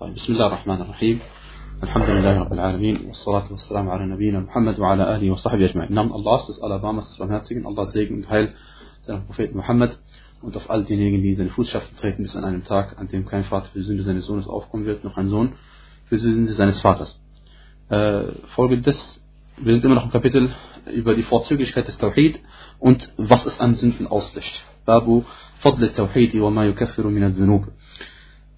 طيب بسم الله الرحمن الرحيم الحمد لله رب العالمين والصلاة والسلام على نبينا محمد وعلى آله وصحبه أجمعين Namen Allahs des Alabamas des Barmherzigen, Allahs Segen und Heil seinem Propheten Muhammad und auf all diejenigen, die seine Fußschaften treten bis an einem Tag, an dem kein Vater für die Sünde seines Sohnes aufkommen wird, noch ein Sohn für die Sünde seines Vaters. Äh, Folge des, wir sind immer noch im Kapitel über die Vorzüglichkeit des Tawhid und was es an Sünden auslöscht. Babu Fadl Tawhid wa ma yukaffiru min al-dhunub.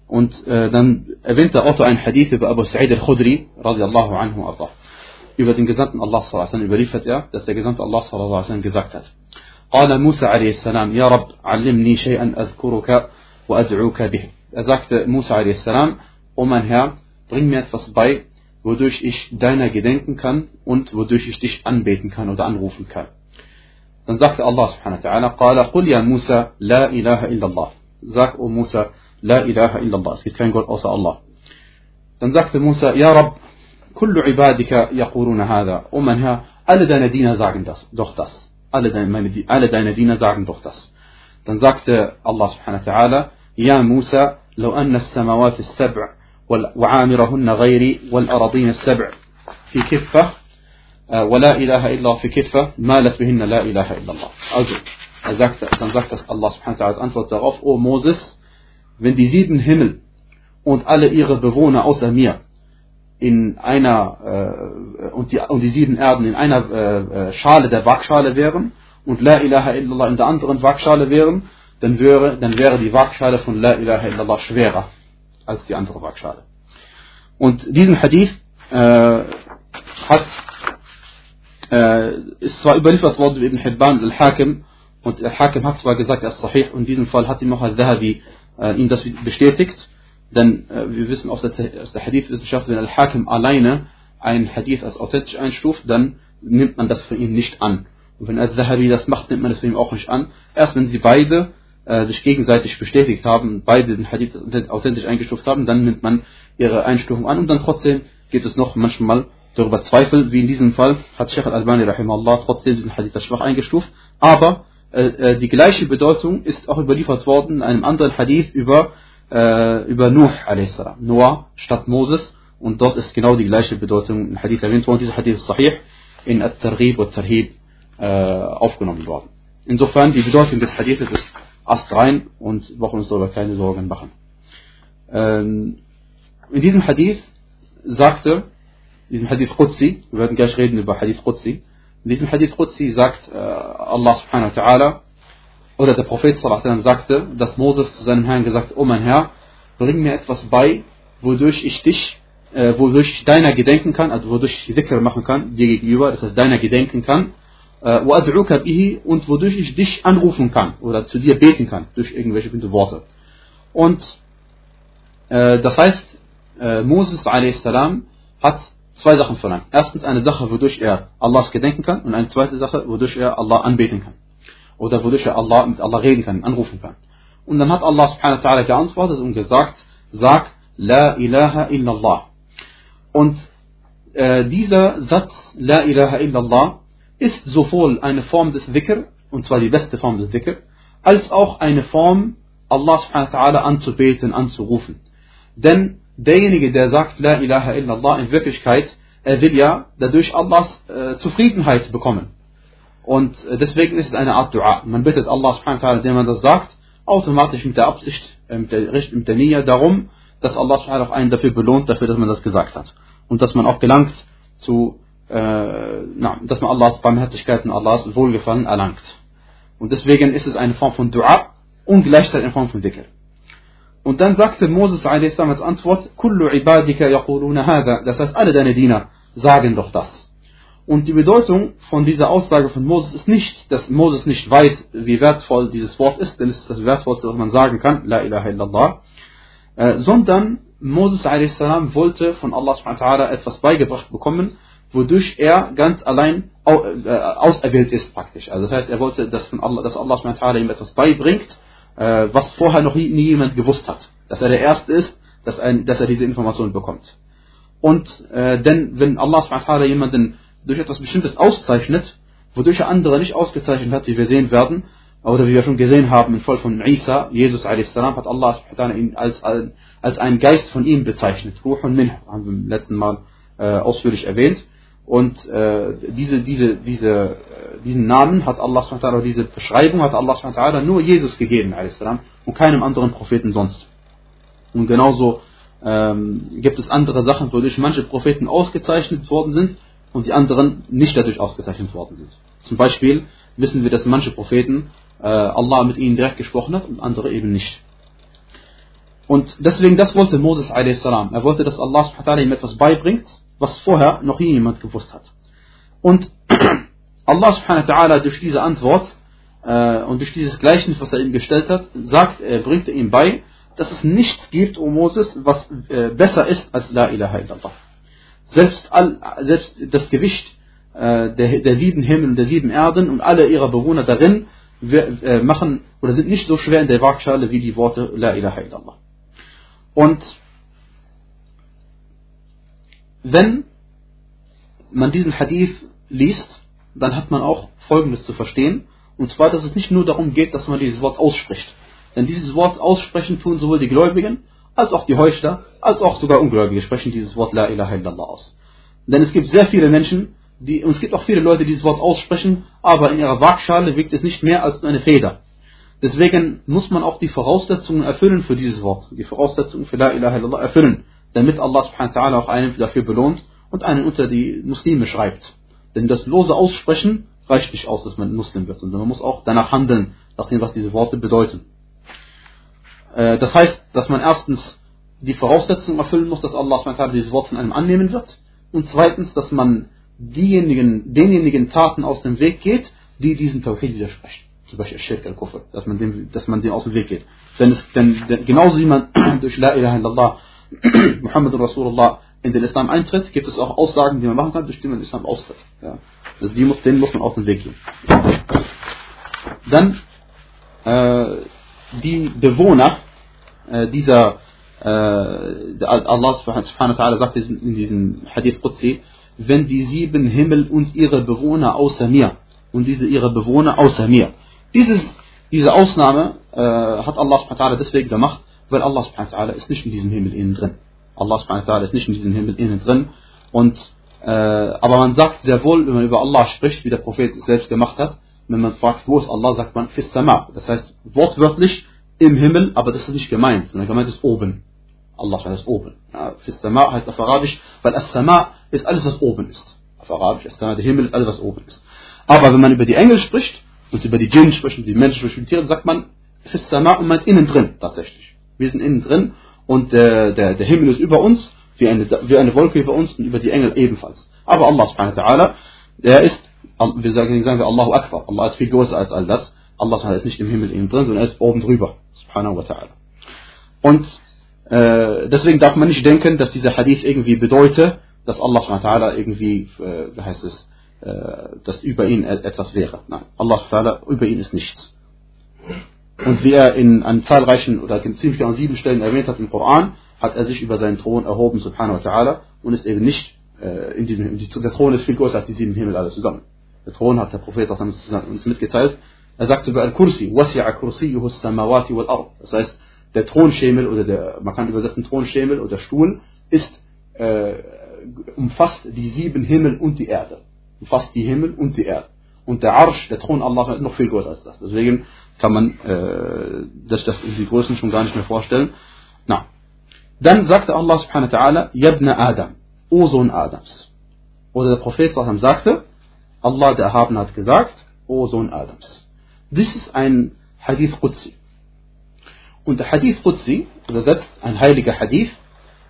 Und äh, dann erwähnt der Autor einen Hadith über Abu Sa'id al-Khudri, radiallahu anhu arda. Über den Gesandten Allah sallallahu alaihi überliefert er, dass der Gesandte Allah sallallahu alaihi gesagt hat. قال موسى عليه السلام يا رب علمني شيئا أذكرك وأدعوك به. Er sagte Musa عليه السلام, O mein Herr, bring mir etwas bei, wodurch ich deiner gedenken kann und wodurch ich dich anbeten kann oder anrufen kann. Dann sagte Allah subhanahu wa ta'ala, قال قل يا موسى لا إله إلا الله. Sag, O Musa, La ilaha illallah. Es gibt keinen Gott außer Allah. Dann sagte Musa, Ja Rabb, kullu ibadika yaquluna hada. O mein Herr, alle deine Diener sagen das, doch das. Alle deine, meine, alle deine Diener sagen doch das. Dann sagte Allah subhanahu wa ta'ala, Ja Musa, لو أن السماوات السبع وعامرهن غيري والأراضين السبع في كفة ولا إله إلا في كفة مالت بهن لا إله إلا الله. Also, er sagte, dann sagt das Allah subhanahu wa ta'ala als Antwort darauf, O Moses, wenn die sieben Himmel und alle ihre Bewohner außer mir in einer äh, und, die, und die sieben Erden in einer äh, Schale der Waagschale wären und La ilaha illallah in der anderen Waagschale wären, dann wäre, dann wäre die Waagschale von La ilaha illallah schwerer als die andere Waagschale. Und diesen Hadith äh, hat äh, ist zwar überliefert worden Ibn Hibban al-Hakim und al-Hakim hat zwar gesagt, er ist sahih und in diesem Fall hat ihm noch al-Zahabi äh, ihm das bestätigt. Denn äh, wir wissen aus der, aus der Hadith-Wissenschaft, wenn Al-Hakim alleine ein Hadith als authentisch einstuft, dann nimmt man das für ihn nicht an. Und wenn Al-Zahabi das macht, nimmt man das für ihn auch nicht an. Erst wenn sie beide äh, sich gegenseitig bestätigt haben, beide den Hadith authentisch eingestuft haben, dann nimmt man ihre Einstufung an und dann trotzdem gibt es noch manchmal darüber Zweifel, wie in diesem Fall hat Sheikh Al-Albani rahimahullah trotzdem diesen Hadith als schwach eingestuft, aber äh, äh, die gleiche Bedeutung ist auch überliefert worden in einem anderen Hadith über, äh, über Nuh a.s. Noah statt Moses und dort ist genau die gleiche Bedeutung im Hadith erwähnt worden. Dieser Hadith ist sahih in At-Targhib und Tarhib äh, aufgenommen worden. Insofern die Bedeutung des Hadithes ist astrein und wir brauchen uns darüber keine Sorgen machen. Ähm, in diesem Hadith sagte, in diesem Hadith Qudsi, wir werden gleich reden über Hadith Qudsi, in diesem Hadith Qudsi sagt äh, Allah subhanahu wa ta'ala, oder der Prophet sallallahu sagte, dass Moses zu seinem Herrn gesagt, oh mein Herr, bring mir etwas bei, wodurch ich dich, äh, wodurch ich deiner gedenken kann, also wodurch ich Dhikr machen kann, dir gegenüber, das heißt deiner gedenken kann, äh, und wodurch ich dich anrufen kann oder zu dir beten kann, durch irgendwelche bestimmte Worte. Und äh, das heißt, äh, Moses a.s. hat zwei Sachen verlangt. Erstens eine Sache, wodurch er Allahs gedenken kann und eine zweite Sache, wodurch er Allah anbeten kann. Oder wodurch er Allah mit Allah reden kann, anrufen kann. Und dann hat Allah subhanahu wa ta'ala geantwortet und gesagt, sag La ilaha illallah. Und äh, dieser Satz La ilaha illallah ist sowohl eine Form des Dhikr, und zwar die beste Form des Dhikr, als auch eine Form, Allah subhanahu wa ta'ala anzubeten, anzurufen. Denn derjenige, der sagt La ilaha illallah, in Wirklichkeit, er will ja dadurch Allahs äh, Zufriedenheit bekommen. Und äh, deswegen ist es eine Art Dua. Man bittet Allah indem man das sagt, automatisch mit der Absicht, äh, mit der, mit der Nia darum, dass Allah subhanahu einen dafür belohnt, dafür, dass man das gesagt hat. Und dass man auch gelangt zu, äh, na, dass man Allahs Barmherzigkeit und Allahs Wohlgefallen erlangt. Und deswegen ist es eine Form von Dua und gleichzeitig eine Form von Dhikr. Und dann sagte Moses a.s. als Antwort, Kullu ibadika yaquluna hada. Das heißt, alle deine Diener sagen doch das. Und die Bedeutung von dieser Aussage von Moses ist nicht, dass Moses nicht weiß, wie wertvoll dieses Wort ist, denn es ist das wertvollste, was man sagen kann, La ilaha illallah, äh, sondern Moses a.s. wollte von Allah subhanahu etwas beigebracht bekommen, wodurch er ganz allein äh, auserwählt ist praktisch. Also das heißt, er wollte, dass, von Allah, dass Allah ihm etwas beibringt, äh, was vorher noch nie, nie, jemand gewusst hat. Dass er der Erste ist, dass, ein, dass er diese Information bekommt. Und äh, denn wenn Allah subhanahu jemanden durch etwas Bestimmtes auszeichnet, wodurch er andere nicht ausgezeichnet hat, wie wir sehen werden, oder wie wir schon gesehen haben im Fall von Isa, Jesus a.s. hat Allah ihn als, als, einen Geist von ihm bezeichnet. Ruh und Min, haben wir im letzten Mal äh, ausführlich erwähnt. Und äh, diese, diese, diese, äh, diesen Namen hat Allah subhanahu diese Beschreibung hat Allah subhanahu nur Jesus gegeben und keinem anderen Propheten sonst. Und genauso ähm, gibt es andere Sachen, wodurch manche Propheten ausgezeichnet worden sind und die anderen nicht dadurch ausgezeichnet worden sind. Zum Beispiel wissen wir, dass manche Propheten äh, Allah mit ihnen direkt gesprochen hat und andere eben nicht. Und deswegen, das wollte Moses a.s. Er wollte, dass Allah ihm etwas beibringt, was vorher noch nie jemand gewusst hat. Und Allah subhanahu durch diese Antwort äh, und durch dieses Gleichnis, was er ihm gestellt hat, sagt, er bringt er ihm bei, dass es nichts gibt, o Moses, was äh, besser ist als La ilaha illallah. Selbst, all, selbst das Gewicht äh, der, der sieben Himmel und der sieben Erden und alle ihrer Bewohner darin wir, äh, machen oder sind nicht so schwer in der Waagschale wie die Worte La ilaha illallah. Und wenn man diesen Hadith liest, dann hat man auch Folgendes zu verstehen. Und zwar, dass es nicht nur darum geht, dass man dieses Wort ausspricht. Denn dieses Wort aussprechen tun sowohl die Gläubigen, als auch die Heuchler, als auch sogar Ungläubige sprechen dieses Wort La ilaha illallah aus. Denn es gibt sehr viele Menschen, die, und es gibt auch viele Leute, die dieses Wort aussprechen, aber in ihrer Waagschale wiegt es nicht mehr als eine Feder. Deswegen muss man auch die Voraussetzungen erfüllen für dieses Wort, die Voraussetzungen für La ilaha illallah erfüllen, damit Allah subhanahu wa ta'ala auch einen dafür belohnt und einen unter die Muslime schreibt. Denn das lose Aussprechen reicht nicht aus, dass man Muslim wird, sondern man muss auch danach handeln, nach dem, was diese Worte bedeuten. Äh, das heißt, dass man erstens die Voraussetzungen erfüllen muss, dass Allah subhanahu wa ta'ala dieses Wort von einem annehmen wird und zweitens, dass man diejenigen, denjenigen Taten aus dem Weg geht, die diesen Tawhid widersprechen. Zum Beispiel Shirk al-Kufr, dass man dem, dass man dem aus dem Weg geht. Denn, es, denn, denn genauso wie man durch La ilaha illallah Muhammad Rasulullah in den Islam eintritt, gibt es auch Aussagen, die man machen kann, durch die den Islam austritt. Ja. Also die muss, denen muss man aus dem Weg gehen. Dann äh, die Bewohner äh, dieser äh, Allah subhanahu wa sagt in diesem Hadith Qudsi, wenn die sieben Himmel und ihre Bewohner außer mir und diese ihre Bewohner außer mir. Dieses, diese Ausnahme äh, hat Allah subhanahu deswegen gemacht, weil Allah subhanahu ist nicht in diesem Himmel innen drin. Allah subhanahu ist nicht in diesem Himmel innen drin. Und, äh, aber man sagt sehr wohl, wenn man über Allah spricht, wie der Prophet selbst gemacht hat, wenn man fragt, wo ist Allah, sagt man Fis Sama. Das heißt wortwörtlich im Himmel, aber das ist nicht gemeint, sondern gemeint ist oben. Allah ist oben. Ja, heißt auf Arabisch, weil As-Sama ist alles, was oben ist. Auf Arabisch, As-Sama, der Himmel ist alles, was oben ist. Aber wenn man über die Engel spricht und über die Djinn spricht und die Menschen spricht und die Tiere, sagt man Fis Sama und meint innen drin tatsächlich. Wir sind innen drin und der, der, der Himmel ist über uns, wie eine, wie eine Wolke über uns und über die Engel ebenfalls. Aber Allah subhanahu wa ta'ala, der ist, wir sagen, sagen wir Allahu Akbar. Allah ist viel größer als all das. Allah ist nicht im Himmel innen drin, sondern er ist oben drüber. Subhanahu wa ta'ala. Und äh, deswegen darf man nicht denken, dass dieser Hadith irgendwie bedeutet, dass Allah subhanahu irgendwie, äh, wie heißt es, äh, dass über ihn etwas wäre. Nein, Allah subhanahu über ihn ist nichts. Und wie er in an zahlreichen oder ziemlich an sieben Stellen erwähnt hat im Koran, hat er sich über seinen Thron erhoben, subhanahu wa ta'ala, und ist eben nicht äh, in diesem Der Thron ist viel größer als die sieben Himmel alle zusammen. Der Thron hat der Prophet auch uns mitgeteilt. Er sagt über Al-Kursi, wasi'a kursiyuhu samawati wal ard. Das heißt, der Thronschemel oder der, man kann übersetzen Thronschemel oder Stuhl, ist, äh, umfasst die sieben Himmel und die Erde. Umfasst die Himmel und die Erde. Und der Arsch, der Thron Allah, ist noch viel größer als das. Deswegen kann man äh, das, das die Größen schon gar nicht mehr vorstellen. Na. Dann sagte Allah subhanahu wa ta'ala, Yabna Adam, O Sohn Adams. Oder der Prophet sagte, Allah der Erhabene hat gesagt, O Sohn Adams. Dies ist ein Hadith Qudsi. Und der Hadith Qudsi, übersetzt ein heiliger Hadith,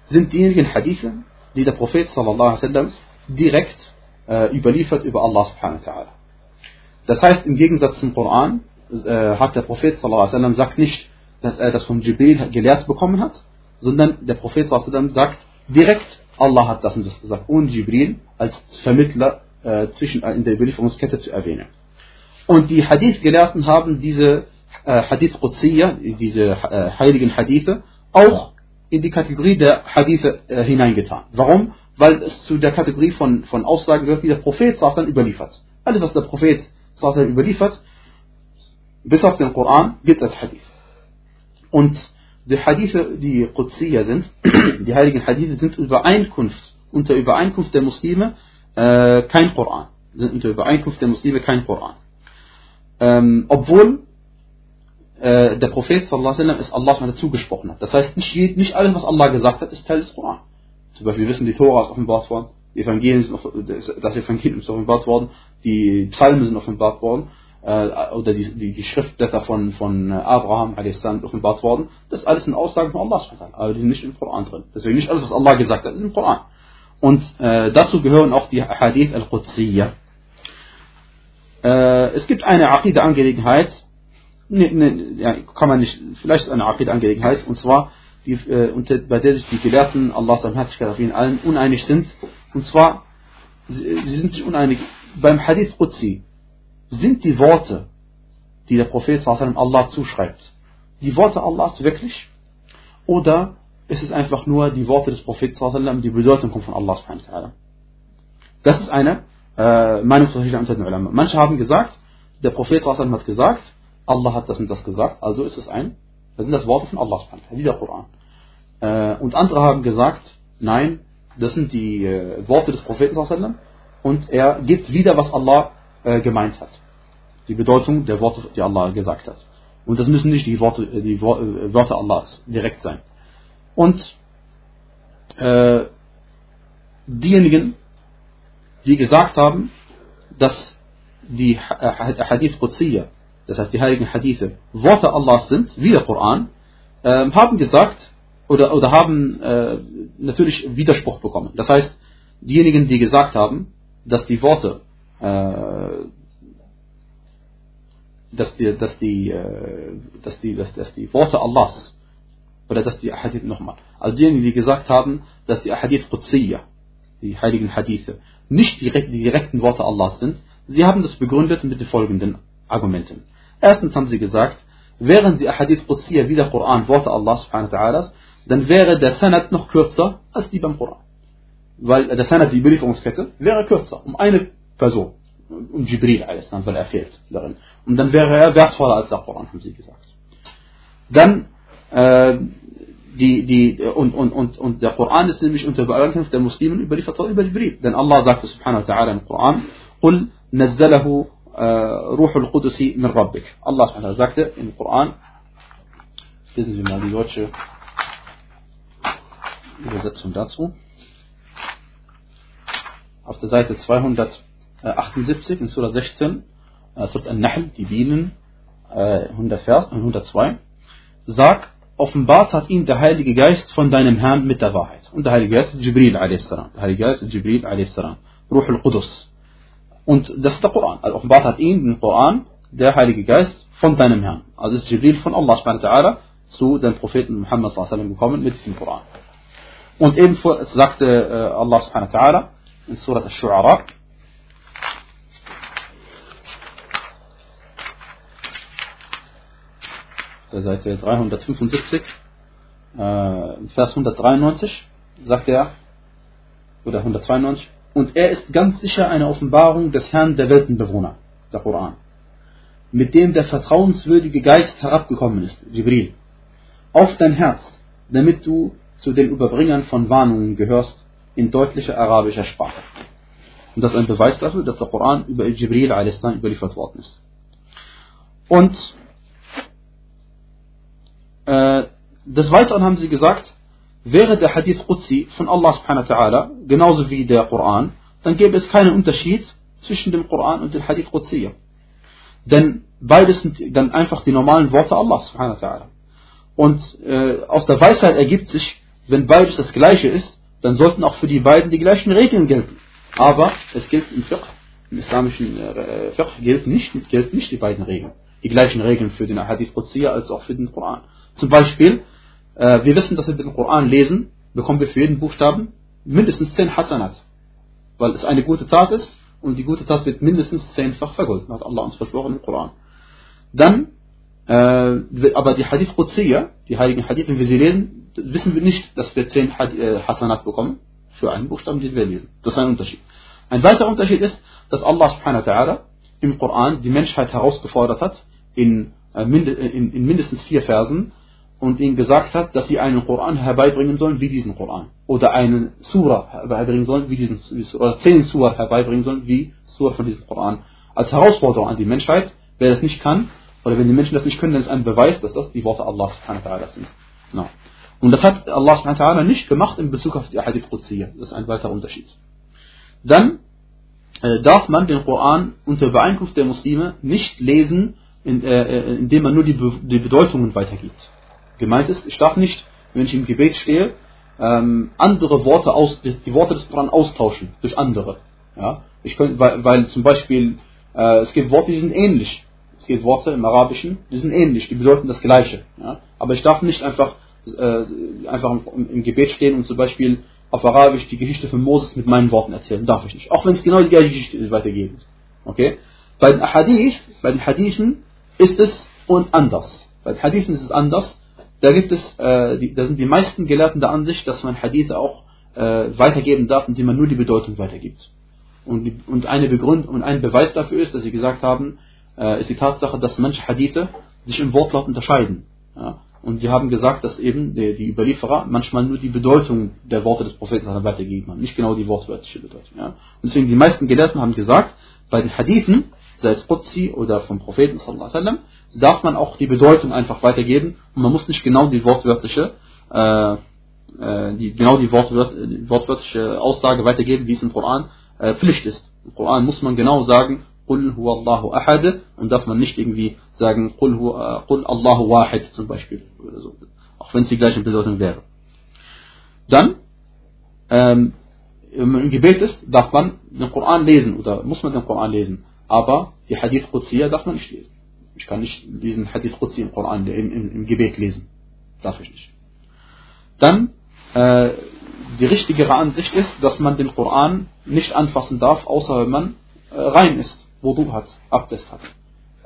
sind diejenigen Hadithe, die der Prophet sallallahu alaihi wasallam direkt äh, überliefert über Allah subhanahu wa ta'ala. Das heißt, im Gegensatz zum Koran äh, hat der Prophet wasallam sagt nicht, dass er das von Jibril gelehrt bekommen hat, sondern der Prophet wasallam sagt direkt, Allah hat das und das gesagt, ohne Jibril als Vermittler äh, zwischen, äh, in der Überlieferungskette zu erwähnen. Und die Hadith-Gelehrten haben diese äh, Hadith Qudsiyya, diese äh, heiligen Hadithe, auch in die Kategorie der Hadithe äh, hineingetan. Warum? Weil es zu der Kategorie von, von Aussagen gehört, die der Prophet dann überliefert. Alles, was der Prophet überliefert, bis auf den Koran gibt es Hadith. Und die Hadithe, die Qudsiya sind, die heiligen Hadithe sind Übereinkunft, unter Übereinkunft der Muslime äh, kein Koran. Sind unter Übereinkunft der Muslime kein Koran. Ähm, obwohl äh, der Prophet sallallahu alaihi es Allah dazu gesprochen hat. Das heißt, nicht, nicht alles, was Allah gesagt hat, ist Teil des Koran. Zum Beispiel, wissen, die Tora ist offenbart worden, Evangelien sind, das Evangelium ist offenbart worden, die Psalmen sind offenbart worden, äh, oder die, die, die Schriftblätter von, von Abraham a.s. offenbart worden. Das ist alles eine Aussage von Allah, aber die sind nicht im Koran drin. Deswegen nicht alles, was Allah gesagt hat, ist im Koran. Und äh, dazu gehören auch die Hadith al-Qudsiyya. Äh, es gibt eine Aqida-Angelegenheit, ne, ne, ja, kann man nicht, vielleicht ist eine Aqida-Angelegenheit, und zwar, die, äh, unter, bei der sich die Gelehrten, Allah Barmherzigkeit auf ihnen allen, uneinig sind. Und zwar, sie, sind sich uneinig. Beim Hadith Qudsi sind die Worte, die der Prophet Allah zuschreibt, die Worte Allahs wirklich? Oder ist es einfach nur die Worte des Propheten, die Bedeutung kommt von Allah subhanahu Das ist eine äh, Meinungsunterschied unter den Ulama. Manche haben gesagt, der Prophet hat gesagt, Allah hat das und das gesagt, also ist es ein, das sind das Worte von Allah subhanahu wie der Koran. Äh, und andere haben gesagt, nein, das sind die äh, Worte des Propheten und er gibt wieder, was Allah äh, gemeint hat. Die Bedeutung der Worte, die Allah gesagt hat. Und das müssen nicht die Worte, äh, die äh, Wörter Allahs direkt sein. Und äh, diejenigen, die gesagt haben, dass die Hadith Qudsiyya, das heißt die heiligen Hadithe, Worte Allahs sind, wie der Koran, äh, haben gesagt oder, oder haben äh, natürlich Widerspruch bekommen. Das heißt, diejenigen, die gesagt haben, dass die Worte äh, dass die, dass die, äh, dass die, dass, dass die Worte Allahs oder dass die Hadith nochmal. Also diejenigen, die gesagt haben, dass die Hadith Qudsiyya, die heiligen Hadithe, nicht direkt, die direkten Worte Allahs sind, sie haben das begründet mit den folgenden Argumenten. Erstens haben sie gesagt, wären die Hadith Qudsiyya wie der Koran Worte Allahs dann wäre der Sanad noch kürzer als die beim Koran. Weil der Sanad, die Belieferungskette, wäre kürzer, um eine Person um Jibril weil er fehlt darin. Und dann wäre er wertvoller als der Koran, haben sie gesagt. Dann, äh, die, die, und, und, und, und der Koran ist nämlich unter Übereinkunft der Muslimen überliefert über Jibril. Denn Allah sagte subhanahu wa ta'ala im Koran, قل نزله روح القدس من ربك. Allah subhanahu wa ta'ala sagte im Koran, lesen Sie mal die deutsche Übersetzung dazu. Auf der Seite 200 78 in Surah 16, äh, Surah An-Nahl, die Bienen, äh, 100 Vers, 102, sagt, offenbart hat ihn der Heilige Geist von deinem Herrn mit der Wahrheit. Und der Heilige Geist ist Jibril a.s. Der Heilige Geist ist Jibril a.s. Ruh al-Qudus. Und das ist der Koran. Also offenbart hat ihn den Koran der Heilige Geist von deinem Herrn. Also ist Jibril von Allah subhanahu zu dem Propheten Muhammad sallallahu gekommen mit diesem Koran. Und ebenfalls sagte äh, Allah subhanahu wa ta'ala in Surah Al-Shu'ara, Seite 375, äh, Vers 193, sagt er, oder 192, und er ist ganz sicher eine Offenbarung des Herrn der Weltenbewohner, der Koran, mit dem der vertrauenswürdige Geist herabgekommen ist, Jibril, auf dein Herz, damit du zu den Überbringern von Warnungen gehörst in deutlicher arabischer Sprache. Und das ist ein Beweis dafür, dass der Koran über Jibril a.s. überliefert worden ist. Und äh, des Weiteren haben sie gesagt, wäre der Hadith Qudsi von Allah subhanahu ta'ala genauso wie der Koran, dann gäbe es keinen Unterschied zwischen dem Koran und dem Hadith Qudsi. Denn beides sind dann einfach die normalen Worte Allah subhanahu ta'ala. Und äh, aus der Weisheit ergibt sich, wenn beides das gleiche ist, dann sollten auch für die beiden die gleichen Regeln gelten. Aber es gilt im Fiqh, im islamischen äh, Fiqh gilt nicht, gilt nicht die beiden Regeln. Die gleichen Regeln für den Hadith Qudsi als auch für den Koran. Zum Beispiel, äh, wir wissen, dass wir den Koran lesen, bekommen wir für jeden Buchstaben mindestens 10 Hasanat. Weil es eine gute Tat ist und die gute Tat wird mindestens zehnfach vergolten, hat Allah uns versprochen im Koran. Dann, äh, aber die Hadith Qudsiyya, die heiligen Hadith, wenn wir sie lesen, wissen wir nicht, dass wir 10 äh, Hasanat bekommen für einen Buchstaben, den wir lesen. Das ist ein Unterschied. Ein weiterer Unterschied ist, dass Allah subhanahu wa im Koran die Menschheit herausgefordert hat, in, äh, in, in mindestens vier Versen und ihnen gesagt hat, dass sie einen Koran herbeibringen sollen wie diesen Koran. Oder einen Surah herbeibringen sollen wie diesen, oder zehn Surah herbeibringen sollen wie Surah von diesem Koran. Als Herausforderung an die Menschheit, wer das nicht kann, oder wenn die Menschen das nicht können, dann ist ein Beweis, dass das die Worte Allah sind. No. Und das hat Allah subhanahu nicht gemacht in Bezug auf die Hadith Qudsiyya. Das ist ein weiterer Unterschied. Dann äh, darf man den Koran unter Übereinkunft der Muslime nicht lesen, in, äh, äh indem man nur die, Be die Bedeutungen weitergibt. Gemeint ist, ich darf nicht, wenn ich im Gebet stehe, ähm, andere Worte aus, die Worte des Koran austauschen durch andere. Ja? Ich könnte, weil, weil zum Beispiel äh, es gibt Worte, die sind ähnlich. Es gibt Worte im Arabischen, die sind ähnlich, die bedeuten das Gleiche. Ja? Aber ich darf nicht einfach, äh, einfach im, im, Gebet stehen und zum Beispiel auf Arabisch die Geschichte von Moses mit meinen Worten erzählen. Darf ich nicht. Auch wenn es genau die gleiche Geschichte weitergeben. Okay? Bei den Hadith, bei den Hadithen ist es und anders. Bei den Hadithen ist es anders da gibt es, äh, die, da sind die meisten Gelehrten der Ansicht, dass man Hadithe auch äh, weitergeben darf, indem man nur die Bedeutung weitergibt. Und, die, und, eine Begründ und ein Beweis dafür ist, dass sie gesagt haben, äh, ist die Tatsache, dass manche Hadithe sich im Wortlaut unterscheiden. Ja? Und sie haben gesagt, dass eben die, Überlieferer manchmal nur die Bedeutung der Worte des Propheten weitergegeben haben, nicht genau die wortwörtliche Bedeutung. Ja? Und deswegen die meisten Gelehrten haben gesagt, bei den Hadithen sei es Qudsi oder vom Propheten sallam, darf man auch die Bedeutung einfach weitergeben und man muss nicht genau die wortwörtliche äh, äh die, genau die, Wortwört, die, wortwörtliche Aussage weitergeben, wie es im Koran äh, Pflicht ist. Im Koran muss man genau sagen, Qul Allahu ahad und darf man nicht irgendwie sagen huwa, Qul Allahu wahid zum Beispiel oder so, auch wenn es die gleiche Bedeutung wäre. Dann ähm, wenn man im Gebet ist, darf man den Koran lesen oder muss man den Koran lesen. Aber die Hadith Qudsiya darf man nicht lesen. Ich kann nicht diesen Hadith Qudsi im Koran, im, im, im Gebet lesen. Darf ich nicht. Dann, äh, die richtigere Ansicht ist, dass man den Koran nicht anfassen darf, außer wenn man äh, rein ist, Wudu hat, Abdest hat.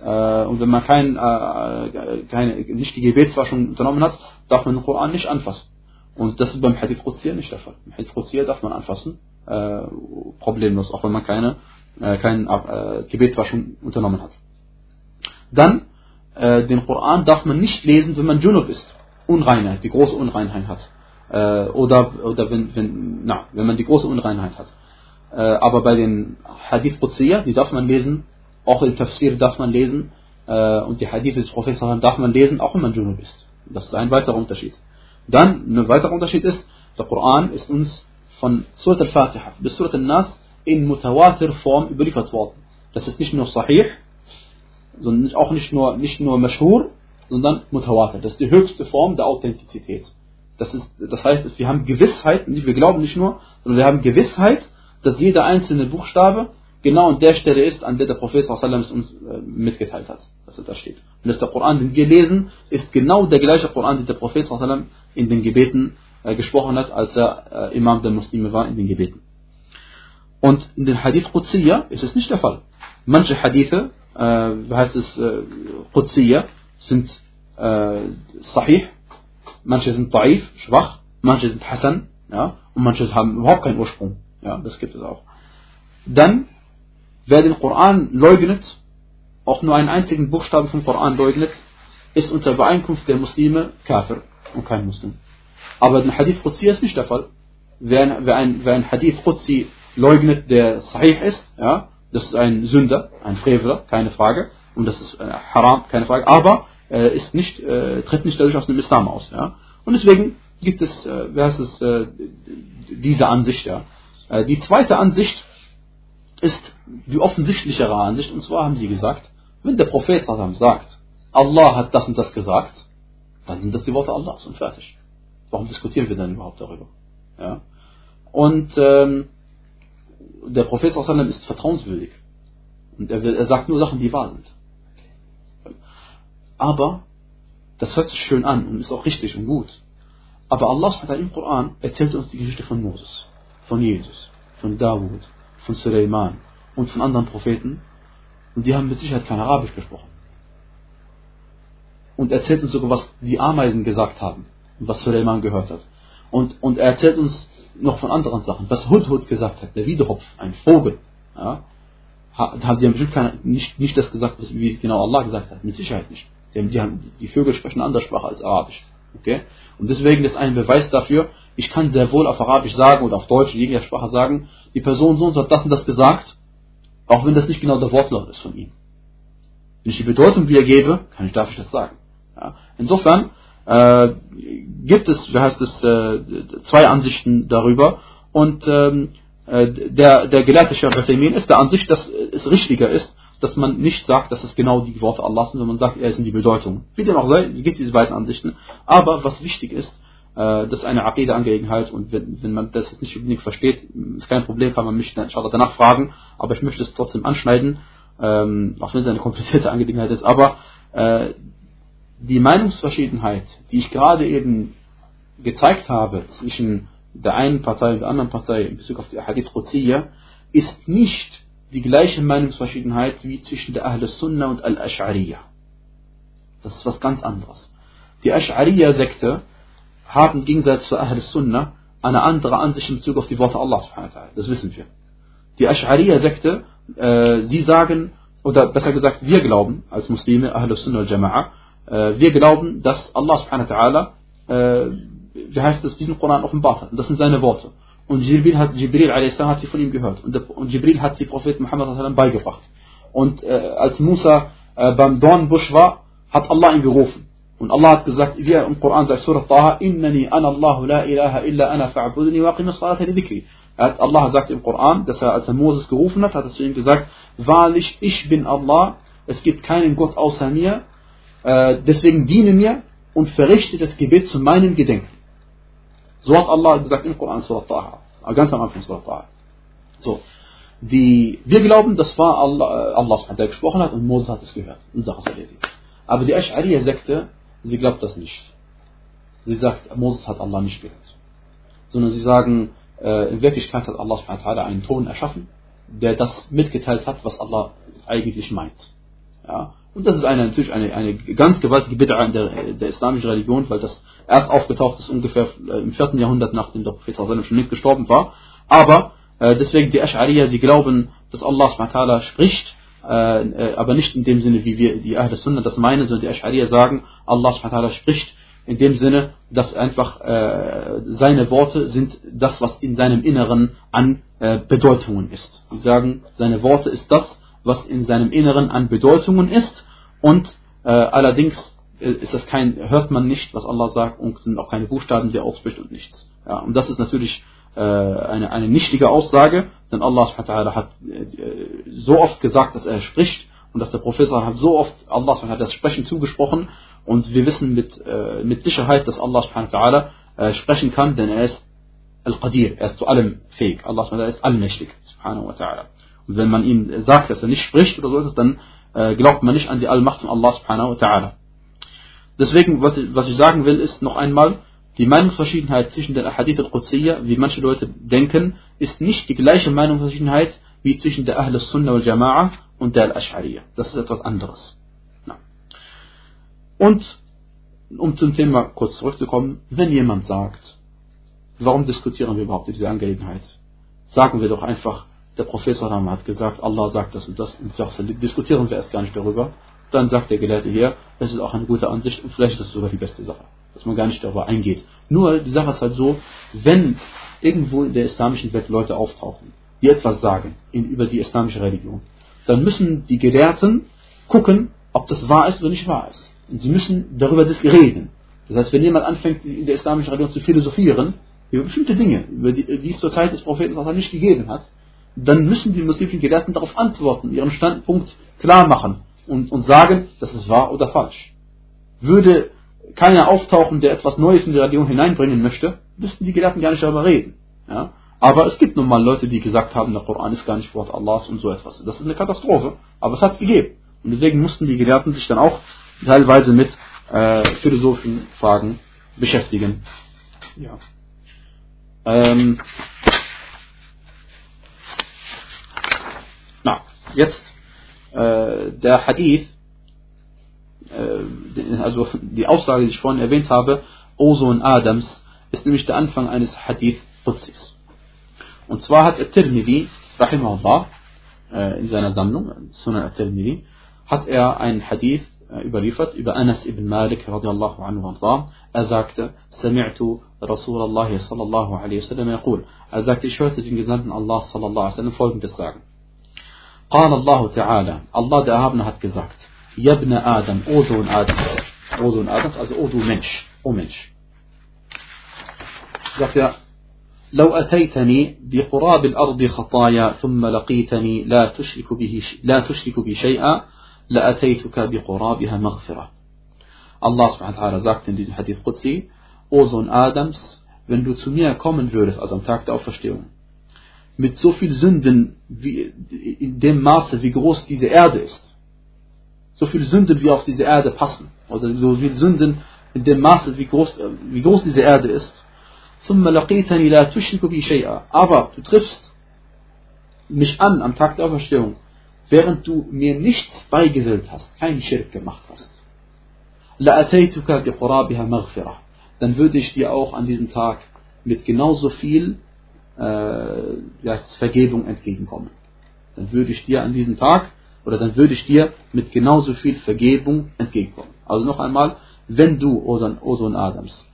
Äh, und wenn man kein, äh, keine, nicht die Gebetswaschung unternommen hat, darf man den Koran nicht anfassen. Und das ist beim Hadith Qudsiya nicht der Fall. Beim Hadith Qudsiya darf man anfassen, äh, problemlos, auch wenn man keine äh, keine äh, Gebetswaschung unternommen hat. Dann, äh, den Koran darf man nicht lesen, wenn man Junub ist. Unreinheit, die große Unreinheit hat. Oder oder wenn, wenn, na, wenn man die große Unreinheit hat. Äh, aber bei den Hadith Qudsiyya, die darf man lesen, auch im Tafsir darf man lesen, äh, und die Hadith des Propheten darf man lesen, auch wenn man Junub ist. Das ist ein weiterer Unterschied. Dann, ein weiterer Unterschied ist, der Koran ist uns von Surat al-Fatiha bis Surat al-Nas in Mutawatir-Form überliefert worden. Das ist nicht nur Sahih, sondern auch nicht nur, nicht nur Mashhur, sondern Mutawatir. Das ist die höchste Form der Authentizität. Das, ist, das heißt, wir haben Gewissheit, wir glauben nicht nur, sondern wir haben Gewissheit, dass jeder einzelne Buchstabe genau an der Stelle ist, an der der Prophet es uns äh, mitgeteilt hat, dass er da steht. Und dass der Koran, den wir lesen, ist genau der gleiche Koran, den der Prophet in den Gebeten äh, gesprochen hat, als er äh, Imam der Muslime war in den Gebeten. Und in den Hadith Qudsiyya ist es nicht der Fall. Manche Hadithe, äh, wie heißt es, äh, Qudsiyya, sind äh, sahih, manche sind daif, schwach, manche sind Hassan, ja, und manche haben überhaupt keinen Ursprung. Ja, das gibt es auch. Dann, wer den Koran leugnet, auch nur einen einzigen Buchstaben vom Koran leugnet, ist unter Übereinkunft der Muslime Kafir und kein Muslim. Aber den Hadith Qudsi ist nicht der Fall. Wer, wer, ein, wer ein Hadith Qudsi leugnet, der sahih ist, ja, das ist ein Sünder, ein Freveler, keine Frage, und das ist äh, haram, keine Frage, aber äh, ist nicht, äh, tritt nicht dadurch aus dem Islam aus. Ja. Und deswegen gibt es, äh, wer heißt es, äh, diese Ansicht. Ja. Äh, die zweite Ansicht ist die offensichtlichere Ansicht, und zwar haben sie gesagt, wenn der Prophet sagt, Allah hat das und das gesagt, dann sind das die Worte Allahs und fertig. Warum diskutieren wir dann überhaupt darüber? Ja. Und ähm, der Prophet ist vertrauenswürdig. Und er, er sagt nur Sachen, die wahr sind. Aber das hört sich schön an und ist auch richtig und gut. Aber Allah im Koran erzählt uns die Geschichte von Moses, von Jesus, von Dawud, von Suleiman und von anderen Propheten. Und die haben mit Sicherheit kein Arabisch gesprochen. Und erzählt uns sogar, was die Ameisen gesagt haben und was Suleiman gehört hat. Und, und er erzählt uns noch von anderen Sachen. Was Hudhud gesagt hat, der Wiedehopf, ein Vogel, ja, die haben bestimmt keine, nicht, nicht das gesagt, wie genau Allah gesagt hat. Mit Sicherheit nicht. Haben, die, haben, die Vögel sprechen eine andere Sprache als Arabisch. Okay? Und deswegen ist ein Beweis dafür, ich kann sehr wohl auf Arabisch sagen oder auf Deutsch, in jeder Sprache sagen, die Person so und so hat das und das gesagt, auch wenn das nicht genau der Wortlaut ist von ihm. Wenn ich die Bedeutung wiedergebe, kann ich, darf ich das sagen. Ja. Insofern äh, gibt es, wie heißt es, äh, zwei Ansichten darüber und ähm, äh, der, der Gelehrte Sheikh ist der Ansicht, dass es richtiger ist, dass man nicht sagt, dass es genau die Worte Allahs sind, sondern man sagt, er sind die Bedeutung. Wie dem auch sei, es gibt diese beiden Ansichten. Aber was wichtig ist, äh, das ist eine Aqida-Angelegenheit und wenn, wenn, man das nicht unbedingt versteht, ist kein Problem, kann man mich dann danach fragen, aber ich möchte es trotzdem anschneiden, ähm, auch wenn es eine komplizierte Angelegenheit ist. Aber äh, die Meinungsverschiedenheit, die ich gerade eben gezeigt habe zwischen der einen Partei und der anderen Partei in Bezug auf die Hadith Qudsiya, ist nicht die gleiche Meinungsverschiedenheit wie zwischen der Ahl Sunnah und Al-Ash'ariyah. Das ist was ganz anderes. Die Ash'ariyah-Sekte haben im Gegensatz zur Ahl Sunnah eine andere Ansicht in Bezug auf die Worte Allah Das wissen wir. Die Ash'ariyah-Sekte, äh, sie sagen, oder besser gesagt, wir glauben als Muslime, Ahl Sunnah al-Jama'a, äh, wir glauben, dass Allah subhanahu wa äh, wie heißt es, diesen Koran offenbart hat. Und das sind seine Worte. Und Jibril hat, Jibril hat sie von ihm gehört. Und, und Jibril hat sie Prophet Muhammad beigebracht. Und äh, als Musa äh, beim Dornbusch war, hat Allah ihn gerufen. Und Allah hat gesagt, wie er im Koran sagt, Surah Taha, Innani ana Allahu la ilaha illa ana fa'budni wa qim salata dhikri. Allah sagt im Koran, dass er, als er Moses gerufen hat, hat er zu ihm gesagt, wahrlich, ich bin Allah, es gibt keinen Gott außer mir, äh, deswegen diene mir und verrichte das Gebet zu meinem Gedenken. So hat Allah gesagt im Koran, Surah Taha. Ganz am Anfang Surah Taha. So. Die, wir glauben, das war Allah, äh, Allah der gesprochen hat und Moses hat es gehört und Sache erledigt. Aber die Ash'ariyah-Sekte, sie glaubt das nicht. Sie sagt, Moses hat Allah nicht gehört. Sondern sie sagen, äh, in Wirklichkeit hat Allah einen Ton erschaffen, der das mitgeteilt hat, was Allah eigentlich meint. Ja? Und das ist eine, natürlich eine, eine ganz gewaltige Bid'a in der, der islamischen Religion, weil das erst aufgetaucht ist ungefähr äh, im 4. Jahrhundert, nachdem der Prophet schon nicht gestorben war. Aber äh, deswegen die Ash'ariyah, sie glauben, dass Allah SWT spricht, äh, äh, aber nicht in dem Sinne, wie wir die Ahl Sunnah das meinen, sondern die Ash'ariyah sagen, Allah SWT spricht in dem Sinne, dass einfach äh, seine Worte sind das, was in seinem Inneren an äh, Bedeutungen ist. Sie sagen, seine Worte ist das, was in seinem Inneren an Bedeutungen ist und äh, allerdings äh, ist das kein, hört man nicht, was Allah sagt und sind auch keine Buchstaben, die er ausspricht und nichts. Ja, und das ist natürlich äh, eine, eine nichtige Aussage, denn Allah hat äh, so oft gesagt, dass er spricht und dass der Prophet hat so oft Allah hat das Sprechen zugesprochen und wir wissen mit, äh, mit Sicherheit, dass Allah äh, sprechen kann, denn er ist Al-Qadir, er ist zu allem fähig. Allah ist allmächtig. Subhanahu wa ta'ala. Wenn man ihm sagt, dass er nicht spricht oder so es, dann äh, glaubt man nicht an die Allmacht von Allah subhanahu wa ta'ala. Deswegen, was ich, was ich sagen will, ist noch einmal, die Meinungsverschiedenheit zwischen der Hadith al-Qudsiyya, wie manche Leute denken, ist nicht die gleiche Meinungsverschiedenheit wie zwischen der Ahl sunnah wal Jama'a und der Al-Ash'ariyya. Das ist etwas anderes. Und, um zum Thema kurz zurückzukommen, wenn jemand sagt, warum diskutieren wir überhaupt diese Angelegenheit? Sagen wir doch einfach, der Prophet hat gesagt, Allah sagt das und das, und sagt, diskutieren wir erst gar nicht darüber. Dann sagt der Gelehrte hier, das ist auch eine gute Ansicht und vielleicht ist das sogar die beste Sache, dass man gar nicht darüber eingeht. Nur die Sache ist halt so, wenn irgendwo in der islamischen Welt Leute auftauchen, die etwas sagen in, über die islamische Religion, dann müssen die Gelehrten gucken, ob das wahr ist oder nicht wahr ist. Und sie müssen darüber reden. Das heißt, wenn jemand anfängt, in der islamischen Religion zu philosophieren, über bestimmte Dinge, über die, die es zur Zeit des Propheten nicht gegeben hat, dann müssen die muslimischen Gelehrten darauf antworten, ihren Standpunkt klar machen und, und sagen, das ist wahr oder falsch. Würde keiner auftauchen, der etwas Neues in die Religion hineinbringen möchte, müssten die Gelehrten gar nicht darüber reden. Ja? Aber es gibt nun mal Leute, die gesagt haben, der Koran ist gar nicht Wort Allahs und so etwas. Das ist eine Katastrophe, aber es hat es gegeben. Und deswegen mussten die Gelehrten sich dann auch teilweise mit äh, philosophischen Fragen beschäftigen. Ja. Ähm, Jetzt äh, der Hadith, äh, also die Aussage, die ich vorhin erwähnt habe, O Sohn Adams, ist nämlich der Anfang eines Hadith Qudsis. Und zwar hat At-Tirmidhi, rahimahullah, äh, in seiner Sammlung, Sunan al-Tirmidhi, hat er einen Hadith äh, überliefert über Anas ibn Malik radiallahu anhu und Er sagte, Sami'tu Rasulallah sallallahu alaihi wasallam. Er sagte, ich hörte den Gesandten Allah sallallahu alaihi wasallam folgendes sagen. قال الله تعالى الله ده هابنا هات gesagt يا ابن آدم أو ذو آدم. أو ذو آدم also أو ذو mensch أو mensch sagt ja لو أتيتني بقراب الأرض خطايا ثم لقيتني لا تشرك به لا تشرك بي شيئا لأتيتك بقرابها مغفرة. الله سبحانه وتعالى sagt in diesem hadith قدسي أو ذو ادمس wenn du zu mir kommen würdest also am tag der auferstehung mit so viel Sünden, wie, in dem Maße, wie groß diese Erde ist. So viel Sünden, wie auf diese Erde passen. Oder so viel Sünden in dem Maße, wie groß, wie groß diese Erde ist. Aber du triffst mich an am Tag der Auferstehung, während du mir nicht beigesellt hast, keinen Schirk gemacht hast. Dann würde ich dir auch an diesem Tag mit genauso viel äh, Vergebung entgegenkommen. Dann würde ich dir an diesem Tag oder dann würde ich dir mit genauso viel Vergebung entgegenkommen. Also noch einmal wenn du, O Sohn Adams,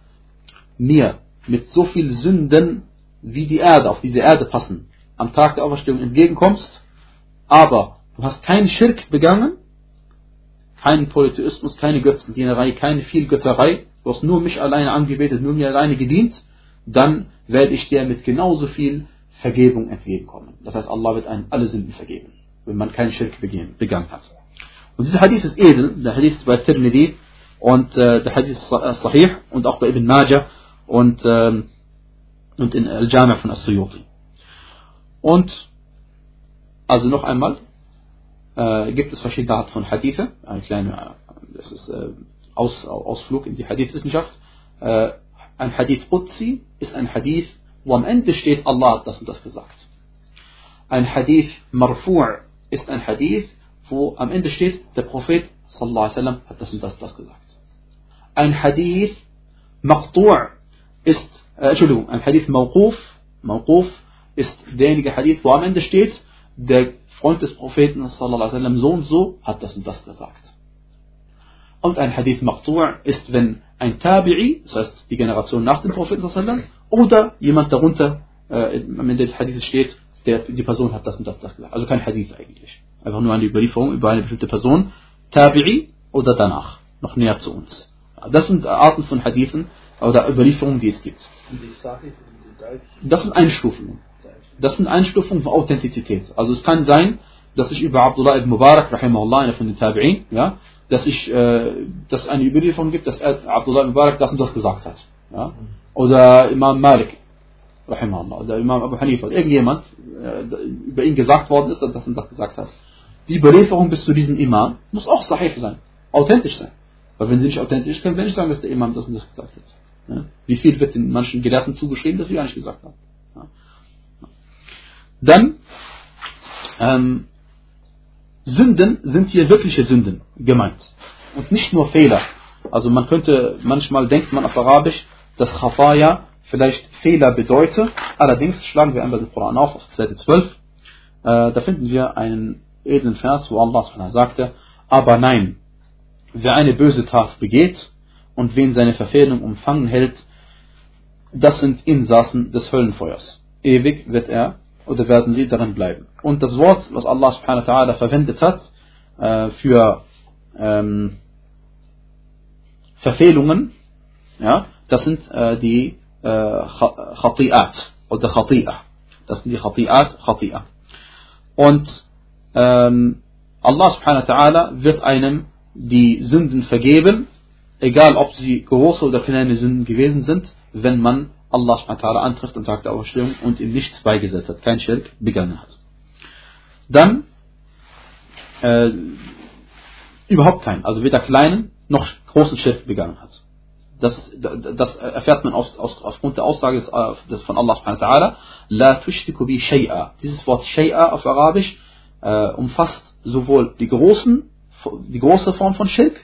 mir mit so viel Sünden wie die Erde, auf diese Erde passen, am Tag der Auferstehung entgegenkommst, aber du hast keinen Schirk begangen, keinen Polytheismus, keine Götzendienerei, keine Vielgötterei, du hast nur mich alleine angebetet, nur mir alleine gedient, dann werde ich dir mit genauso viel Vergebung entgegenkommen. Das heißt, Allah wird einem alle Sünden vergeben, wenn man keinen Schirk begangen hat. Und dieser Hadith ist edel, der Hadith bei Tirmidhi und äh, der Hadith ist sahih und auch bei Ibn Majah und, ähm, und in Al-Jami' von As-Suyuti. Und also noch einmal äh, gibt es verschiedene Arten von Hadithe, ein kleiner das ist, äh, Aus, Ausflug in die Hadith-Wissenschaft. Äh, ein Hadith Qudsi ist ein Hadith, wo am Ende steht, Allah hat das und das gesagt. Ein Hadith Marfu' ist ein Hadith, wo am Ende steht, der Prophet sallallahu alaihi hat das und das, das gesagt. Ein Hadith Maqtu' ist, äh, Entschuldigung, ein Hadith Mawquf, Mawquf ist derjenige Hadith, wo am Ende steht, der Freund des Propheten sallallahu alaihi so und so hat das und das gesagt. Und ein Hadith Maqtu' ist, wenn ein Tabi'i, das heißt die Generation nach dem Propheten sallallahu alaihi oder jemand darunter äh, am Ende des Hadiths steht, der, die Person hat das und das, das gesagt. Also kein Hadith eigentlich. Einfach nur eine Überlieferung über eine bestimmte Person, Tabi'i oder danach, noch näher zu uns. Das sind Arten von Hadithen, oder Überlieferungen, die es gibt. Das sind Einstufungen. Das sind Einstufungen von Authentizität. Also es kann sein, dass ich über Abdullah ibn Mubarak, rahimahullah, einer von den Tabi'in, ja, dass ich, äh, dass eine Überlieferung gibt, dass er, Abdullah ibn Mubarak das und das gesagt hat. Ja. Oder Imam Malik, rahimahullah, oder Imam Abu Hanifa, oder irgendjemand, äh, über ihn gesagt worden ist, dass das und das gesagt hat. Die Überlieferung bis zu diesem Imam muss auch sahih sein, authentisch sein. Weil wenn sie nicht authentisch ist, können wir nicht sagen, dass der Imam das und das gesagt hat. Wie viel wird den manchen Gelehrten zugeschrieben, dass sie gar nicht gesagt haben. Dann, ähm, Sünden sind hier wirkliche Sünden gemeint. Und nicht nur Fehler. Also man könnte, manchmal denkt man auf Arabisch, dass Khafaya vielleicht Fehler bedeutet. Allerdings schlagen wir einmal den Koran auf, auf Seite 12. Äh, da finden wir einen edlen Vers, wo Allah sagte, aber nein, wer eine böse Tat begeht und wen seine Verfehlung umfangen hält, das sind Insassen des Höllenfeuers. Ewig wird er oder werden sie darin bleiben. Und das Wort, was Allah subhanahu wa verwendet hat äh, für ähm, Verfehlungen, ja, das sind äh, die äh, Khati'at oder Khati'ah. Das sind die Khati'at, Khati'ah. Und ähm, Allah subhanahu wa ta'ala wird einem die Sünden vergeben egal ob sie große oder kleine Sünden gewesen sind, wenn man Allah antrifft am Tag der Auferstehung und ihm nichts beigesetzt hat, kein Schirk begangen hat. Dann äh, überhaupt keinen, also weder kleinen noch großen Schirk begangen hat. Das, das erfährt man aus, aus, aufgrund der Aussage des, des von Allah subhanahu wa ta'ala, La tushtiku bi shay'a. Dieses Wort shay'a auf Arabisch äh, umfasst sowohl die großen, die große Form von Schirk,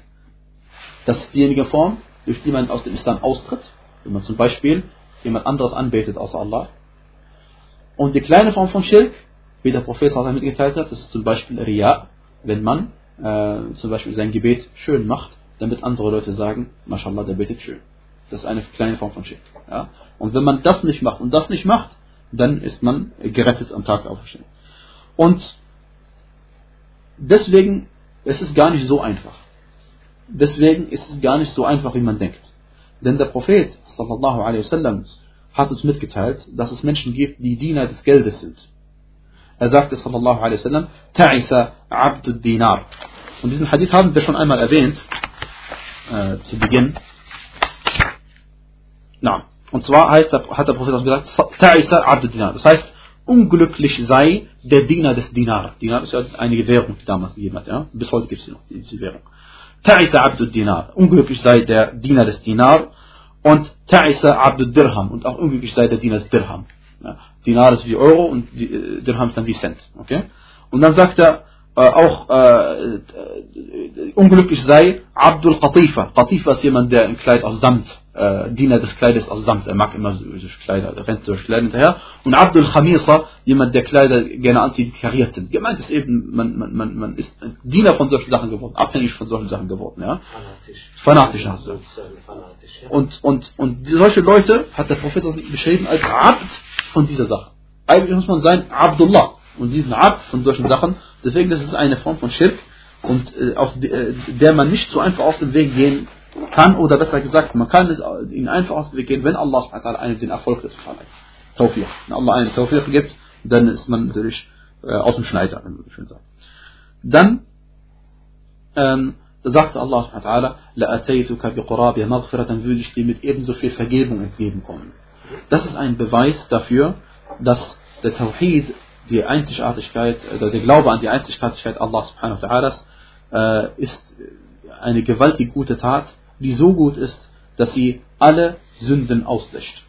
das ist diejenige Form, durch die man aus dem Islam austritt, wenn man zum Beispiel jemand anderes anbetet außer Allah. Und die kleine Form von Schirk wie der Prophet mitgeteilt hat, das ist zum Beispiel Ria, wenn man äh, zum Beispiel sein Gebet schön macht, damit andere Leute sagen, Mashallah, der betet schön. Das ist eine kleine Form von Schirk. Ja? Und wenn man das nicht macht und das nicht macht, dann ist man gerettet am Tag der Auferstehung. Und deswegen ist es gar nicht so einfach. Deswegen ist es gar nicht so einfach, wie man denkt. Denn der Prophet sallallahu wasallam hat uns mitgeteilt, dass es Menschen gibt, die Diener des Geldes sind. Er sagte sallallahu alaihi wasallam, Ta'isa abdud dinar. Und diesen Hadith haben wir schon einmal erwähnt, äh, zu Beginn. Na, und zwar heißt, hat der Prophet gesagt, Ta'isa abdud dinar. Das heißt, unglücklich sei der Diener des Dinar. Dinar ist ja eine Währung, die damals gegeben hat. Ja? Bis heute gibt es noch diese Währung. Ta'isa abdud dinar. Unglücklich sei der Diener des Dinar. Und Ta'isa abdud dirham. Und auch unglücklich sei der Diener des Dirham. Ja? Dinar ist wie Euro und äh, Dirham ist dann wie Cent. Okay? Und dann sagt er, äh, auch äh, äh, unglücklich sei Abdul Qatifa. Qatifa ist jemand, der ein Kleid aus Samt, äh, Diener des Kleides aus Samt, er mag immer solche Kleider, er rennt solche Kleider hinterher. Und Abdul Khamisa, jemand, der Kleider gerne anzieht, kariert sind. Gemeint ist eben, man, man, man, man ist Diener von solchen Sachen geworden, abhängig von solchen Sachen geworden. Ja? Fanatisch. Fanatisch. Und, und, und solche Leute hat der Prophet beschrieben als Abd von dieser Sache. Eigentlich muss man sein Abdullah. Und diesen Abd von solchen Sachen Deswegen ist es eine Form von Schirk und äh, auf äh, der man nicht so einfach aus dem Weg gehen kann oder besser gesagt, man kann es ihn einfach aus dem Weg gehen, wenn Allah einen den Erfolg verleiht. Tawfiq. Wenn Allah einen Tawfiq gibt, dann ist man natürlich äh, aus dem Schneider, wenn man schön sagt. Dann ähm, sagte Allah subhanahu wa dann würde ich dir mit ebenso viel Vergebung entgegenkommen. Das ist ein Beweis dafür, dass der Tawhid die Einzigartigkeit, oder der Glaube an die Einzigartigkeit Allah subhanahu wa äh, ist eine gewaltig gute Tat, die so gut ist, dass sie alle Sünden auslöscht.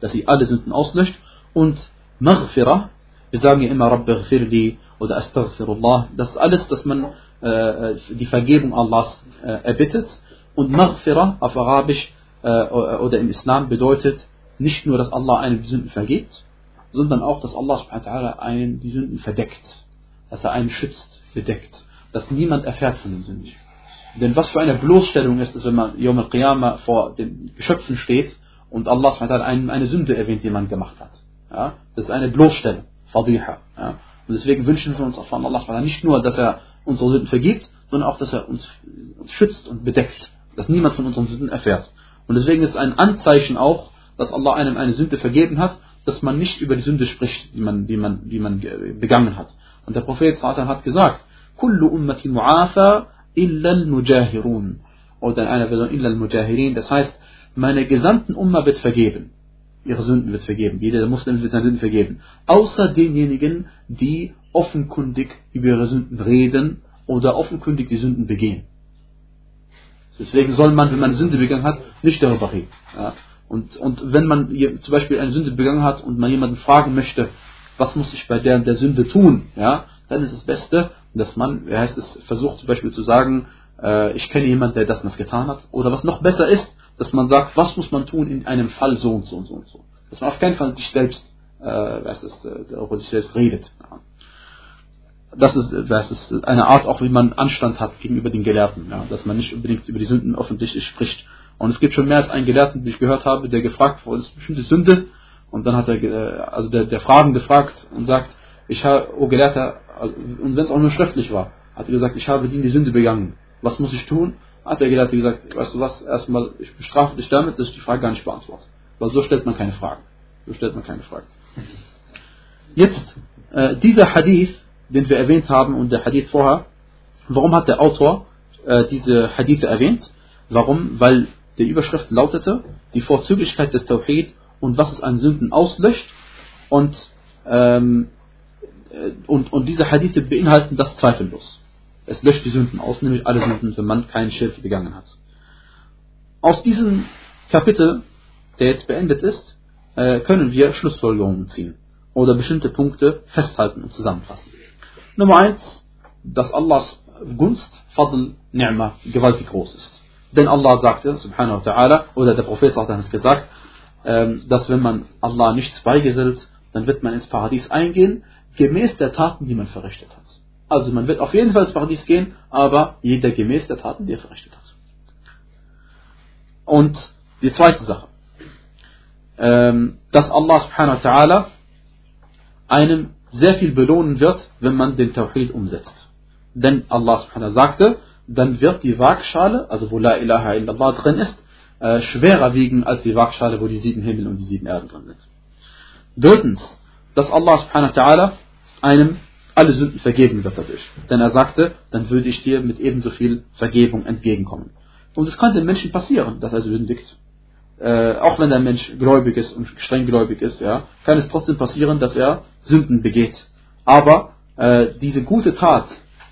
Dass sie alle Sünden auslöscht und Maghfirah, wir sagen ja immer Rabbi ghfirli oder Astaghfirullah, das ist alles, dass man äh, die Vergebung Allahs äh, erbittet und Maghfirah auf Arabisch äh, oder im Islam bedeutet nicht nur, dass Allah einem die Sünden vergibt, sondern auch, dass Allah subhanahu einen die Sünden verdeckt, dass er einen schützt, bedeckt, dass niemand erfährt von den Sünden. Denn was für eine Bloßstellung ist es, wenn man Yom al-Qiyamah vor den Geschöpfen steht und Allah subhanahu eine, eine Sünde erwähnt, die man gemacht hat. Ja? Das ist eine Bloßstellung, Fadiha. Ja? Und deswegen wünschen wir uns auch von Allah nicht nur, dass er unsere Sünden vergibt, sondern auch, dass er uns, uns schützt und bedeckt, dass niemand von unseren Sünden erfährt. Und deswegen ist es ein Anzeichen auch, dass Allah einem eine Sünde vergeben hat, dass man nicht über die Sünde spricht, die man, die man, die man begangen hat. Und der Prophet hat gesagt, Kullu ummati mu'afa illa al-mujahirun. Oder in einer Version illa al-mujahirin. Das heißt, meine gesamten Umma wird vergeben. Ihre Sünden wird vergeben. Jeder Muslim wird seine Sünden vergeben. Außer denjenigen, die offenkundig über ihre Sünden reden oder offenkundig die Sünden begehen. Deswegen soll man, wenn man Sünde begangen hat, nicht darüber reden. Ja. Und, und wenn man zum Beispiel eine Sünde begangen hat und man jemanden fragen möchte, was muss ich bei der, der Sünde tun, ja, dann ist das Beste, dass man, wie heißt es, versucht zum Beispiel zu sagen, äh, ich kenne jemanden, der das und das getan hat. Oder was noch besser ist, dass man sagt, was muss man tun in einem Fall so und so und so und so. Dass man auf keinen Fall sich selbst, äh, was ist, äh, sich selbst redet. Ja. Das ist, das ist eine Art auch, wie man Anstand hat gegenüber den Gelehrten, ja, dass man nicht unbedingt über die Sünden offensichtlich spricht. Und es gibt schon mehr als einen Gelehrten, den ich gehört habe, der gefragt wurde, ist bestimmte Sünde. Und dann hat er, also der, der Fragende fragt und sagt, ich habe, oh Gelehrter, also, und wenn es auch nur schriftlich war, hat er gesagt, ich habe die, die Sünde begangen. Was muss ich tun? Hat der Gelehrte gesagt, weißt du was, erstmal, ich bestrafe dich damit, dass ich die Frage gar nicht beantworte. Weil so stellt man keine Fragen. So stellt man keine Fragen. Jetzt, äh, dieser Hadith, den wir erwähnt haben und der Hadith vorher, warum hat der Autor äh, diese Hadith erwähnt? Warum? Weil die Überschrift lautete die Vorzüglichkeit des Tawhid und was es an Sünden auslöscht. Und, ähm, äh, und, und diese Hadithe beinhalten das zweifellos. Es löscht die Sünden aus, nämlich alle Sünden, wenn man keinen Schirk begangen hat. Aus diesem Kapitel, der jetzt beendet ist, äh, können wir Schlussfolgerungen ziehen oder bestimmte Punkte festhalten und zusammenfassen. Nummer eins, dass Allahs Gunst, Fadl, Ni'ma gewaltig groß ist. Denn Allah sagte, subhanahu wa ta'ala, oder der Prophet hat es gesagt, ähm, dass wenn man Allah nichts beigesellt, dann wird man ins Paradies eingehen, gemäß der Taten, die man verrichtet hat. Also man wird auf jeden Fall ins Paradies gehen, aber jeder gemäß der Taten, die er verrichtet hat. Und die zweite Sache, ähm, dass Allah subhanahu wa ta'ala einem sehr viel belohnen wird, wenn man den Tawhid umsetzt. Denn Allah subhanahu wa ta'ala sagte, dann wird die Waagschale, also wo La ilaha illallah drin ist, äh, schwerer wiegen als die Waagschale, wo die sieben Himmel und die sieben Erden drin sind. Drittens, dass Allah subhanahu wa ta'ala einem alle Sünden vergeben wird dadurch. Denn er sagte, dann würde ich dir mit ebenso viel Vergebung entgegenkommen. Und es kann dem Menschen passieren, dass er sündigt. Äh, auch wenn der Mensch gläubig ist und strenggläubig ist, ja, kann es trotzdem passieren, dass er Sünden begeht. Aber äh, diese gute Tat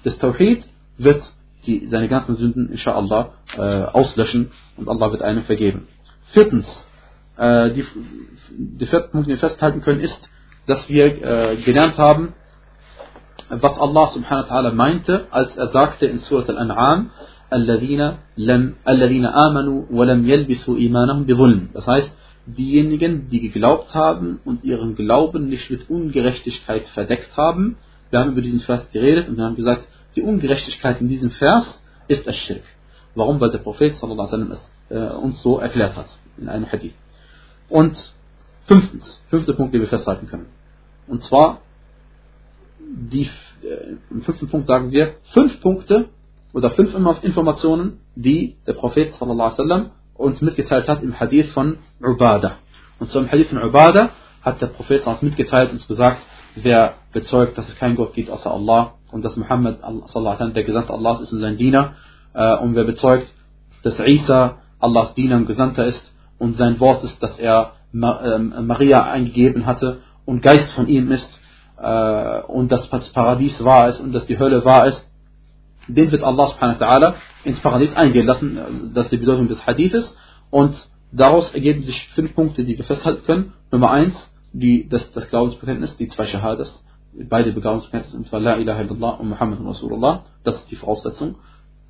des Tawhid wird die, seine ganzen Sünden, inshallah, äh, auslöschen und Allah wird einem vergeben. Viertens, äh, die, die vierten Punkt, den wir festhalten können, ist, dass wir äh, gelernt haben, was Allah subhanahu wa ta'ala meinte, als er sagte in Surat Al-An'am, الذين لم الذين آمنوا ولم يلبسوا إيمانهم بظلم. Das heißt, diejenigen, die geglaubt haben und ihren Glauben nicht mit Ungerechtigkeit verdeckt haben. Wir haben über diesen Vers geredet und wir haben gesagt, die Ungerechtigkeit in diesem Vers ist das Schirk. Warum? Weil der Prophet sallallahu alaihi es äh, uns so erklärt hat in einem Hadith. Und fünftens, fünfter Punkt, den wir festhalten können. Und zwar, die, äh, im fünften Punkt sagen wir, fünf Punkte oder fünf Informationen, die der Prophet sallallahu alaihi wasallam uns mitgeteilt hat im Hadith von Ubadah. Und so im Hadith von Ubadah hat der Prophet uns mitgeteilt und gesagt, wer bezeugt, dass es keinen Gott gibt außer Allah und dass Muhammad der Gesandte Allahs ist und sein Diener äh, und wer bezeugt, dass Isa Allahs Diener und Gesandter ist und sein Wort ist, dass er ähm, Maria eingegeben hatte und Geist von ihm ist äh, und dass das Paradies wahr ist und dass die Hölle wahr ist, den wird Allah subhanahu wa ins Paradies eingehen lassen. Das ist die Bedeutung des Hadithes. Und daraus ergeben sich fünf Punkte, die wir festhalten können. Nummer eins, die, das, das Glaubensbekenntnis, die zwei Shahadas, beide Begabungsbekenntnisse, und zwar La ilaha illallah und Muhammad Rasulullah. Das ist die Voraussetzung.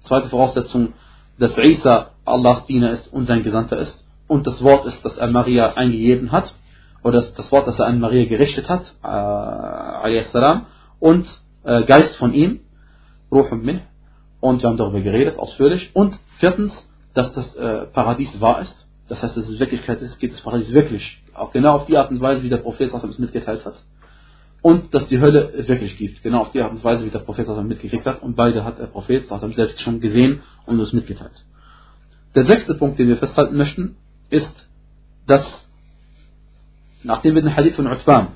Zweite Voraussetzung, dass Isa Allahs Diener ist und sein Gesandter ist. Und das Wort ist, dass er Maria eingegeben hat. Oder das, das Wort, das er an Maria gerichtet hat. Äh, und äh, Geist von ihm. Ruh min. Und wir haben darüber geredet, ausführlich. Und viertens, dass das äh, Paradies wahr ist. Das heißt, dass es Wirklichkeit ist, geht das Paradies wirklich. Auch genau auf die Art und Weise, wie der Prophet es mitgeteilt hat. Und dass die Hölle es wirklich gibt. Genau auf die Art und Weise, wie der Prophet es mitgekriegt hat. Und beide hat der Prophet selbst schon gesehen und es mitgeteilt. Der sechste Punkt, den wir festhalten möchten, ist, dass nachdem wir den Hadith von Utban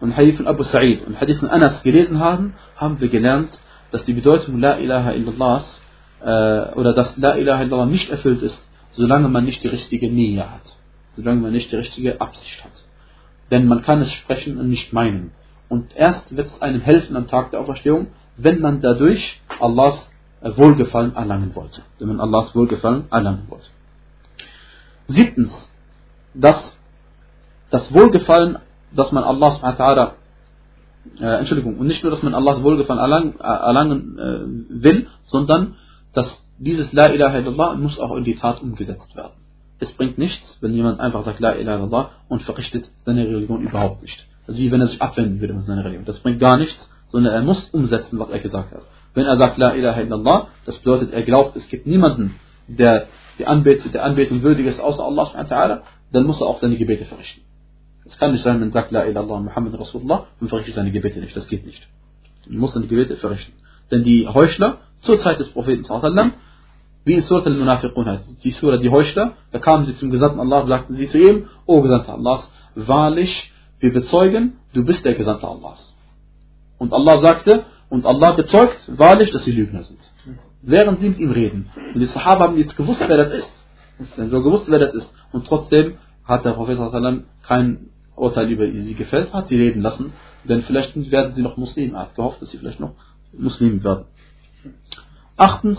und Hadith von Abu Sa'id und Hadith von Anas gelesen haben, haben wir gelernt, dass die Bedeutung La ilaha illallah äh, oder dass La ilaha illallah nicht erfüllt ist, solange man nicht die richtige Nähe hat, solange man nicht die richtige Absicht hat. Denn man kann es sprechen und nicht meinen. Und erst wird es einem helfen am Tag der Auferstehung, wenn man dadurch Allahs Wohlgefallen erlangen wollte. Wenn man Allahs Wohlgefallen erlangen wollte. Siebtens, dass das Wohlgefallen, dass man Allah äh, Entschuldigung, und nicht nur, dass man Allahs Wohlgefallen erlangen, äh, erlangen äh, will, sondern dass dieses La ilaha illallah muss auch in die Tat umgesetzt werden. Es bringt nichts, wenn jemand einfach sagt La ilaha illallah und verrichtet seine Religion überhaupt nicht. Also wie wenn er sich abwenden würde von seiner Religion. Das bringt gar nichts, sondern er muss umsetzen, was er gesagt hat. Wenn er sagt La ilaha illallah, das bedeutet, er glaubt, es gibt niemanden, der die Anbetung, der Anbetung würdig ist, außer Allah, dann muss er auch seine Gebete verrichten. Es kann nicht sein, man sagt La ilaha illallah Muhammad Rasulullah und verrichtet seine Gebete nicht. Das geht nicht. Man muss seine Gebete verrichten. Denn die Heuchler zur Zeit des Propheten wie in Surat al-Munafiqun heißt, die Surah, die Heuchler, da kamen sie zum Gesandten Allah, sagten sie zu ihm, O Gesandter Allahs, wahrlich, wir bezeugen, du bist der Gesandte Allahs. Und Allah sagte, und Allah bezeugt wahrlich, dass sie Lügner sind. Während sie mit ihm reden. Und die Sahaba haben jetzt gewusst, wer das ist. So gewusst, wer das ist. Und trotzdem hat der Prophet kein Urteil über sie gefällt, hat sie reden lassen. Denn vielleicht werden sie noch Muslim. Er hat gehofft, dass sie vielleicht noch Muslim werden. Achtens,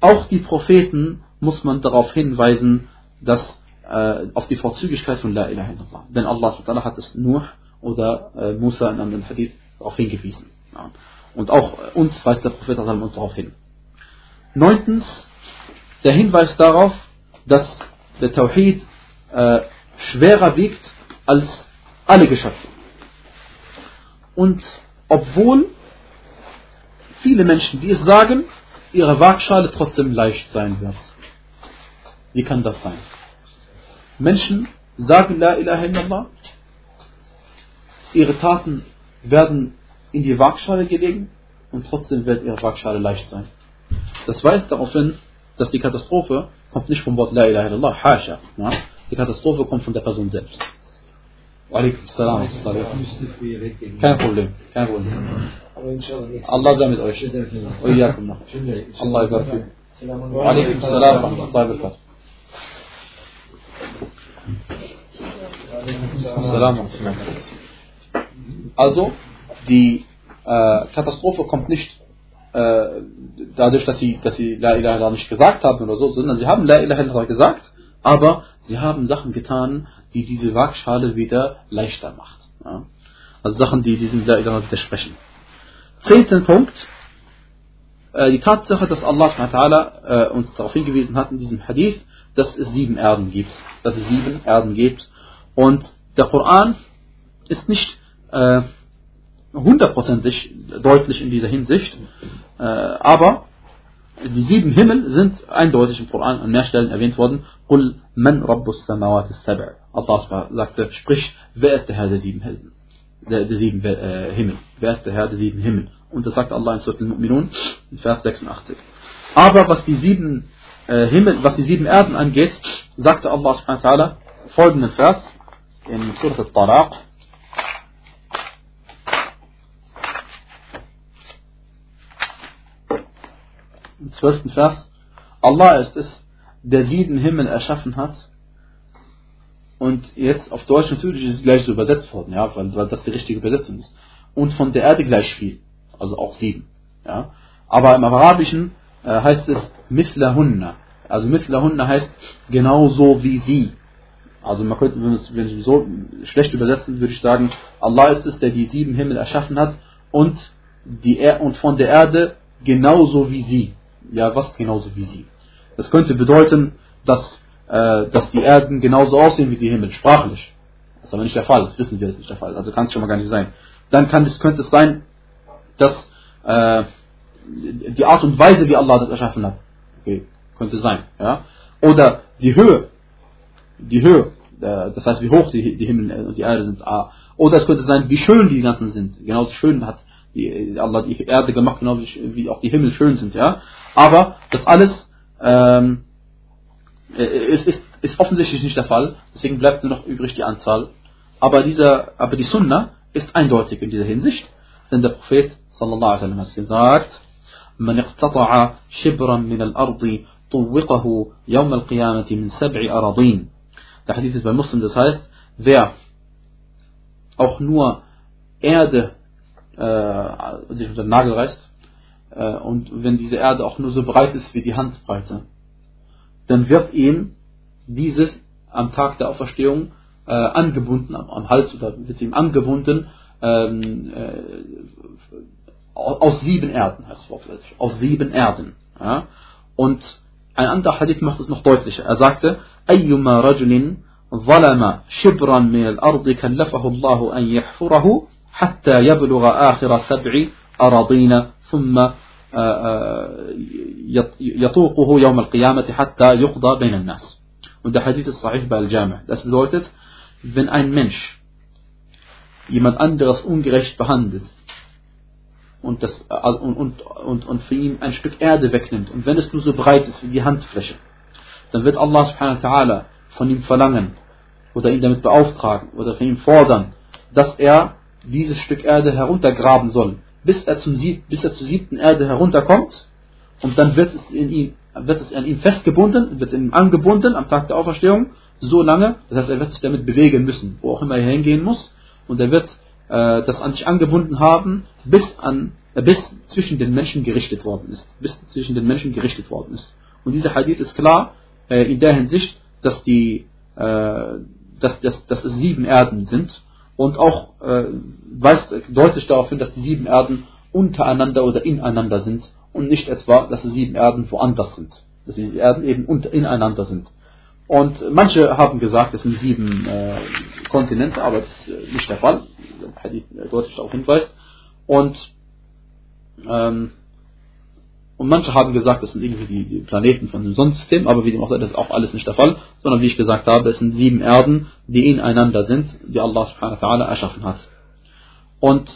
auch die Propheten muss man darauf hinweisen, dass äh, auf die Vorzüglichkeit von La ilaha illallah. Denn Allah hat es Nuh oder äh, Musa in einem Hadith darauf hingewiesen. Ja. Und auch uns weist der Prophet uns darauf hin. Neuntens, der Hinweis darauf, dass der Tawhid äh, schwerer wiegt als alle Geschöpfe. Und obwohl viele Menschen, die es sagen, ihre Waagschale trotzdem leicht sein wird. Wie kann das sein? Menschen sagen La ilaha illallah, ihre Taten werden in die Waagschale gelegen und trotzdem wird ihre Waagschale leicht sein. Das weist darauf hin, dass die Katastrophe kommt nicht vom Wort La ilaha illallah, Hasha. Ja? Die Katastrophe kommt von der Person selbst. Alaikum salam. Kein Problem, kein Problem. Allah sei mit euch. Allah sei mit euch. Alaikum salam. Also, die äh, Katastrophe kommt nicht äh, dadurch, dass sie, dass sie La ilaha illallah nicht gesagt haben oder so, sondern sie haben La ilaha illallah gesagt, aber sie haben Sachen getan, die diese Waagschale wieder leichter macht. Ja? Also Sachen, die diesem La ilaha widersprechen. Zehnten Punkt, äh, die Tatsache, dass Allah äh, uns darauf hingewiesen hat in diesem Hadith, dass es sieben Erden gibt. Dass es sieben Erden gibt. Und der Koran ist nicht äh, hundertprozentig deutlich in dieser Hinsicht, äh, aber die sieben Himmel sind eindeutig im Koran an mehr Stellen erwähnt worden. Qul man rabbus samawat sab' Allah sagte, sprich, wer ist der Herr der sieben Himmel? Der, der sieben äh, Himmel. Wer ist der Herr der sieben Himmel? Und das sagt Allah in Surah Al-Mu'minun, in Vers 86. Aber was die sieben äh, Himmel, was die sieben Erden angeht, sagte Allah subhanahu wa ta'ala folgenden Vers in Surah Al-Talaq. Im zwölften Vers. Allah ist es, der sieben Himmel erschaffen hat. Und jetzt auf Deutsch natürlich ist es gleich so übersetzt worden, ja, weil, weil das die richtige Übersetzung ist. Und von der Erde gleich viel. Also auch sieben. Ja. Aber im Arabischen äh, heißt es Mithlahunna. Also Mithlahunna heißt genauso wie sie. Also man könnte, wenn, es, wenn ich so schlecht übersetzen, würde ich sagen, Allah ist es, der die sieben Himmel erschaffen hat und, die er und von der Erde genauso wie sie. Ja, was genauso wie sie? Das könnte bedeuten, dass, äh, dass die Erden genauso aussehen wie die Himmel, sprachlich. Das ist aber nicht der Fall, das wissen wir, das ist nicht der Fall. Also kann es schon mal gar nicht sein. Dann kann es, könnte es sein, dass äh, die Art und Weise, wie Allah das erschaffen hat. Okay, könnte sein. Ja? Oder die Höhe Die Höhe. Äh, das heißt, wie hoch die, die Himmel und die Erde sind. Ah. Oder es könnte sein, wie schön die ganzen sind. Genauso schön hat die, Allah die Erde gemacht, genau wie, wie auch die Himmel schön sind. Ja? Aber das alles ähm, ist, ist, ist offensichtlich nicht der Fall. Deswegen bleibt nur noch übrig die Anzahl. Aber, dieser, aber die Sunna ist eindeutig in dieser Hinsicht. Denn der Prophet sallallahu alaihi wasallam hat gesagt, من اقتطع شبرا من الأرض طوقه يوم القيامة من سبع أراضين. der Hadith ist bei Muslim, das heißt, wer auch nur Erde äh, sich unter den Nagel reißt, äh, und wenn diese Erde auch nur so breit ist wie die Handbreite, dann wird ihm dieses am Tag der Auferstehung äh, angebunden, am, am, Hals oder wird ihm angebunden ähm, äh, aus sieben Erden, heißt es wortwörtlich, aus sieben Erden. Ja? Und ein anderer Hadith macht es noch deutlicher. Er sagte, أيما رجل ظلم شبرا من الأرض كلفه الله أن يحفره حتى يبلغ آخر سبع أراضين ثم يطوقه يوم القيامة حتى يقضى بين الناس. Und der Hadith ist sahih bei Al-Jami'. Das bedeutet, wenn ein Mensch jemand anderes ungerecht behandelt und, das, und, und, und, und für ihn ein Stück Erde wegnimmt. Und wenn es nur so breit ist wie die Handfläche, dann wird Allah subhanahu wa ta'ala von ihm verlangen oder ihn damit beauftragen oder von ihm fordern, dass er dieses Stück Erde heruntergraben soll, bis er, zum, bis er zur siebten Erde herunterkommt. Und dann wird es, in ihm, wird es an ihm festgebunden, wird ihm angebunden am Tag der Auferstehung, so lange, das heißt, er wird sich damit bewegen müssen, wo auch immer er hingehen muss, und er wird äh, das an sich angebunden haben, bis, an, äh, bis zwischen den Menschen gerichtet worden ist. Bis zwischen den Menschen gerichtet worden ist. Und dieser Hadith ist klar äh, in der Hinsicht, dass, die, äh, dass, dass, dass es sieben Erden sind und auch äh, weist deutlich darauf hin, dass die sieben Erden untereinander oder ineinander sind und nicht etwa, dass die sieben Erden woanders sind. Dass die Erden eben ineinander sind. Und manche haben gesagt, es sind sieben äh, Kontinente, aber das ist äh, nicht der Fall. Der Hadith deutlich darauf hinweist. Und, ähm, und manche haben gesagt, das sind irgendwie die, die Planeten von dem Sonnensystem, aber wie dem auch sei, das ist auch alles nicht der Fall, sondern wie ich gesagt habe, es sind sieben Erden, die ineinander sind, die Allah subhanahu wa ta'ala erschaffen hat. Und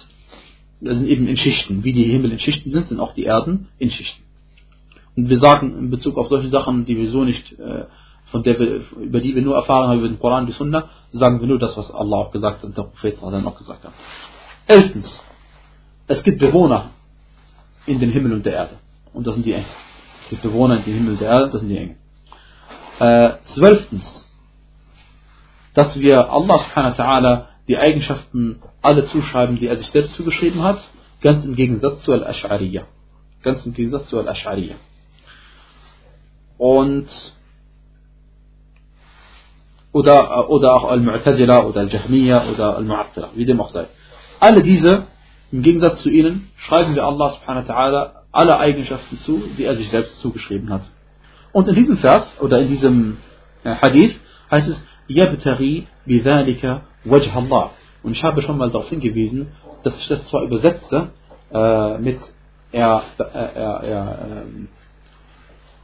das sind eben in Schichten. Wie die Himmel in Schichten sind, sind auch die Erden in Schichten. Und wir sagen in Bezug auf solche Sachen, die wir so nicht äh, von der wir, über die wir nur erfahren haben, über den Koran, die Sunna, sagen wir nur das, was Allah auch gesagt hat und der Prophet dann auch gesagt hat. Elftens, es gibt Bewohner in den Himmel und der Erde. Und das sind die Engel. Es gibt Bewohner in den Himmel und der Erde, das sind die Engel. Äh, zwölftens, dass wir Allah subhanahu wa ta'ala die Eigenschaften alle zuschreiben, die er sich selbst zugeschrieben hat, ganz im Gegensatz zu Al-Ash'ariyah. Ganz im Gegensatz zu Al-Ash'ariyah. Und oder, äh, oder auch Al-Mu'tazila oder Al-Jahmiya oder Al-Mu'attila, wie dem auch sei. Alle diese, im Gegensatz zu ihnen, schreiben wir Allah subhanahu wa ta'ala alle Eigenschaften zu, die er sich selbst zugeschrieben hat. Und in diesem Vers oder in diesem äh, Hadith heißt es, Yabtari bidhalika wajh Allah. Und ich habe schon mal darauf hingewiesen, dass ich das zwar übersetze äh, mit er, äh, er, er, er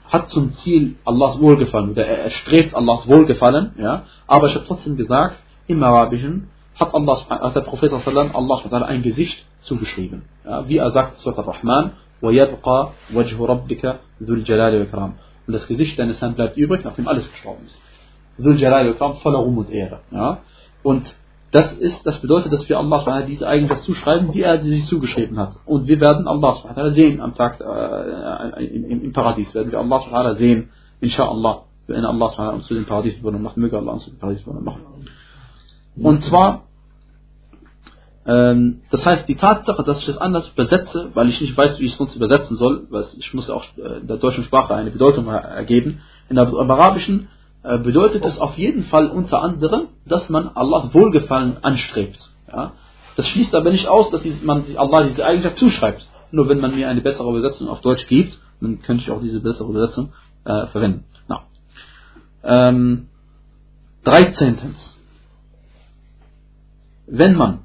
hat zum Ziel Allahs Wohlgefallen oder er strebt Allahs Wohlgefallen, ja, aber ich habe trotzdem gesagt, im Arabischen hat, Allah, hat der Prophet Allah ein Gesicht zugeschrieben. Ja, wie er sagt, Surat al-Rahman, وَيَبْقَى وَجْهُ رَبِّكَ ذُو الْجَلَالِ وَالْكَرَامِ Und das Gesicht deines Herrn bleibt übrig, nachdem alles gestorben ist. ذُو الْجَلَالِ وَالْكَرَامِ voller Ruhm und Ehre. Ja. Und das, ist, das bedeutet, dass wir Allah diese Eigenschaft zuschreiben, die er sich zugeschrieben hat. Und wir werden Allah sehen am Tag äh, im, im, Paradies. Werden wir Allah sehen, inshallah, wenn Allah uns zu den Paradiesbewohnern macht. Möge Allah uns zu den Paradiesbewohnern machen. Und zwar, ähm, das heißt, die Tatsache, dass ich das anders übersetze, weil ich nicht weiß, wie ich es sonst übersetzen soll, weil ich muss auch äh, in der deutschen Sprache eine Bedeutung ergeben. In der Arabischen bedeutet es auf jeden Fall unter anderem, dass man Allahs Wohlgefallen anstrebt. Ja? Das schließt aber nicht aus, dass man Allah diese Eigenschaft zuschreibt. Nur wenn man mir eine bessere Übersetzung auf Deutsch gibt, dann könnte ich auch diese bessere Übersetzung äh, verwenden. No. Ähm, 13. Wenn man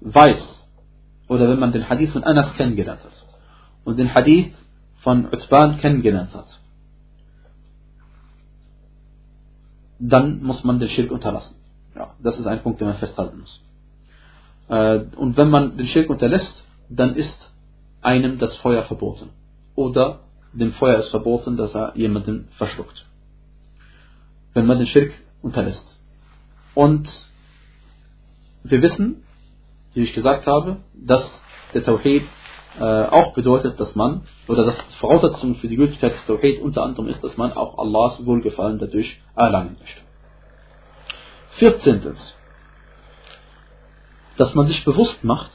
weiß oder wenn man den Hadith von Anas kennengelernt hat und den Hadith von Uthman kennengelernt hat dann muss man den Schirk unterlassen. Ja, das ist ein Punkt, den man festhalten muss. Äh, und wenn man den Schirk unterlässt, dann ist einem das Feuer verboten. Oder dem Feuer ist verboten, dass er jemanden verschluckt. Wenn man den Schirk unterlässt. Und wir wissen, wie ich gesagt habe, dass der Tawhid auch bedeutet, dass man, oder dass die Voraussetzung für die Gültigkeit des Tawhid unter anderem ist, dass man auch Allahs Wohlgefallen dadurch erlangen möchte. 14. Dass man sich bewusst macht,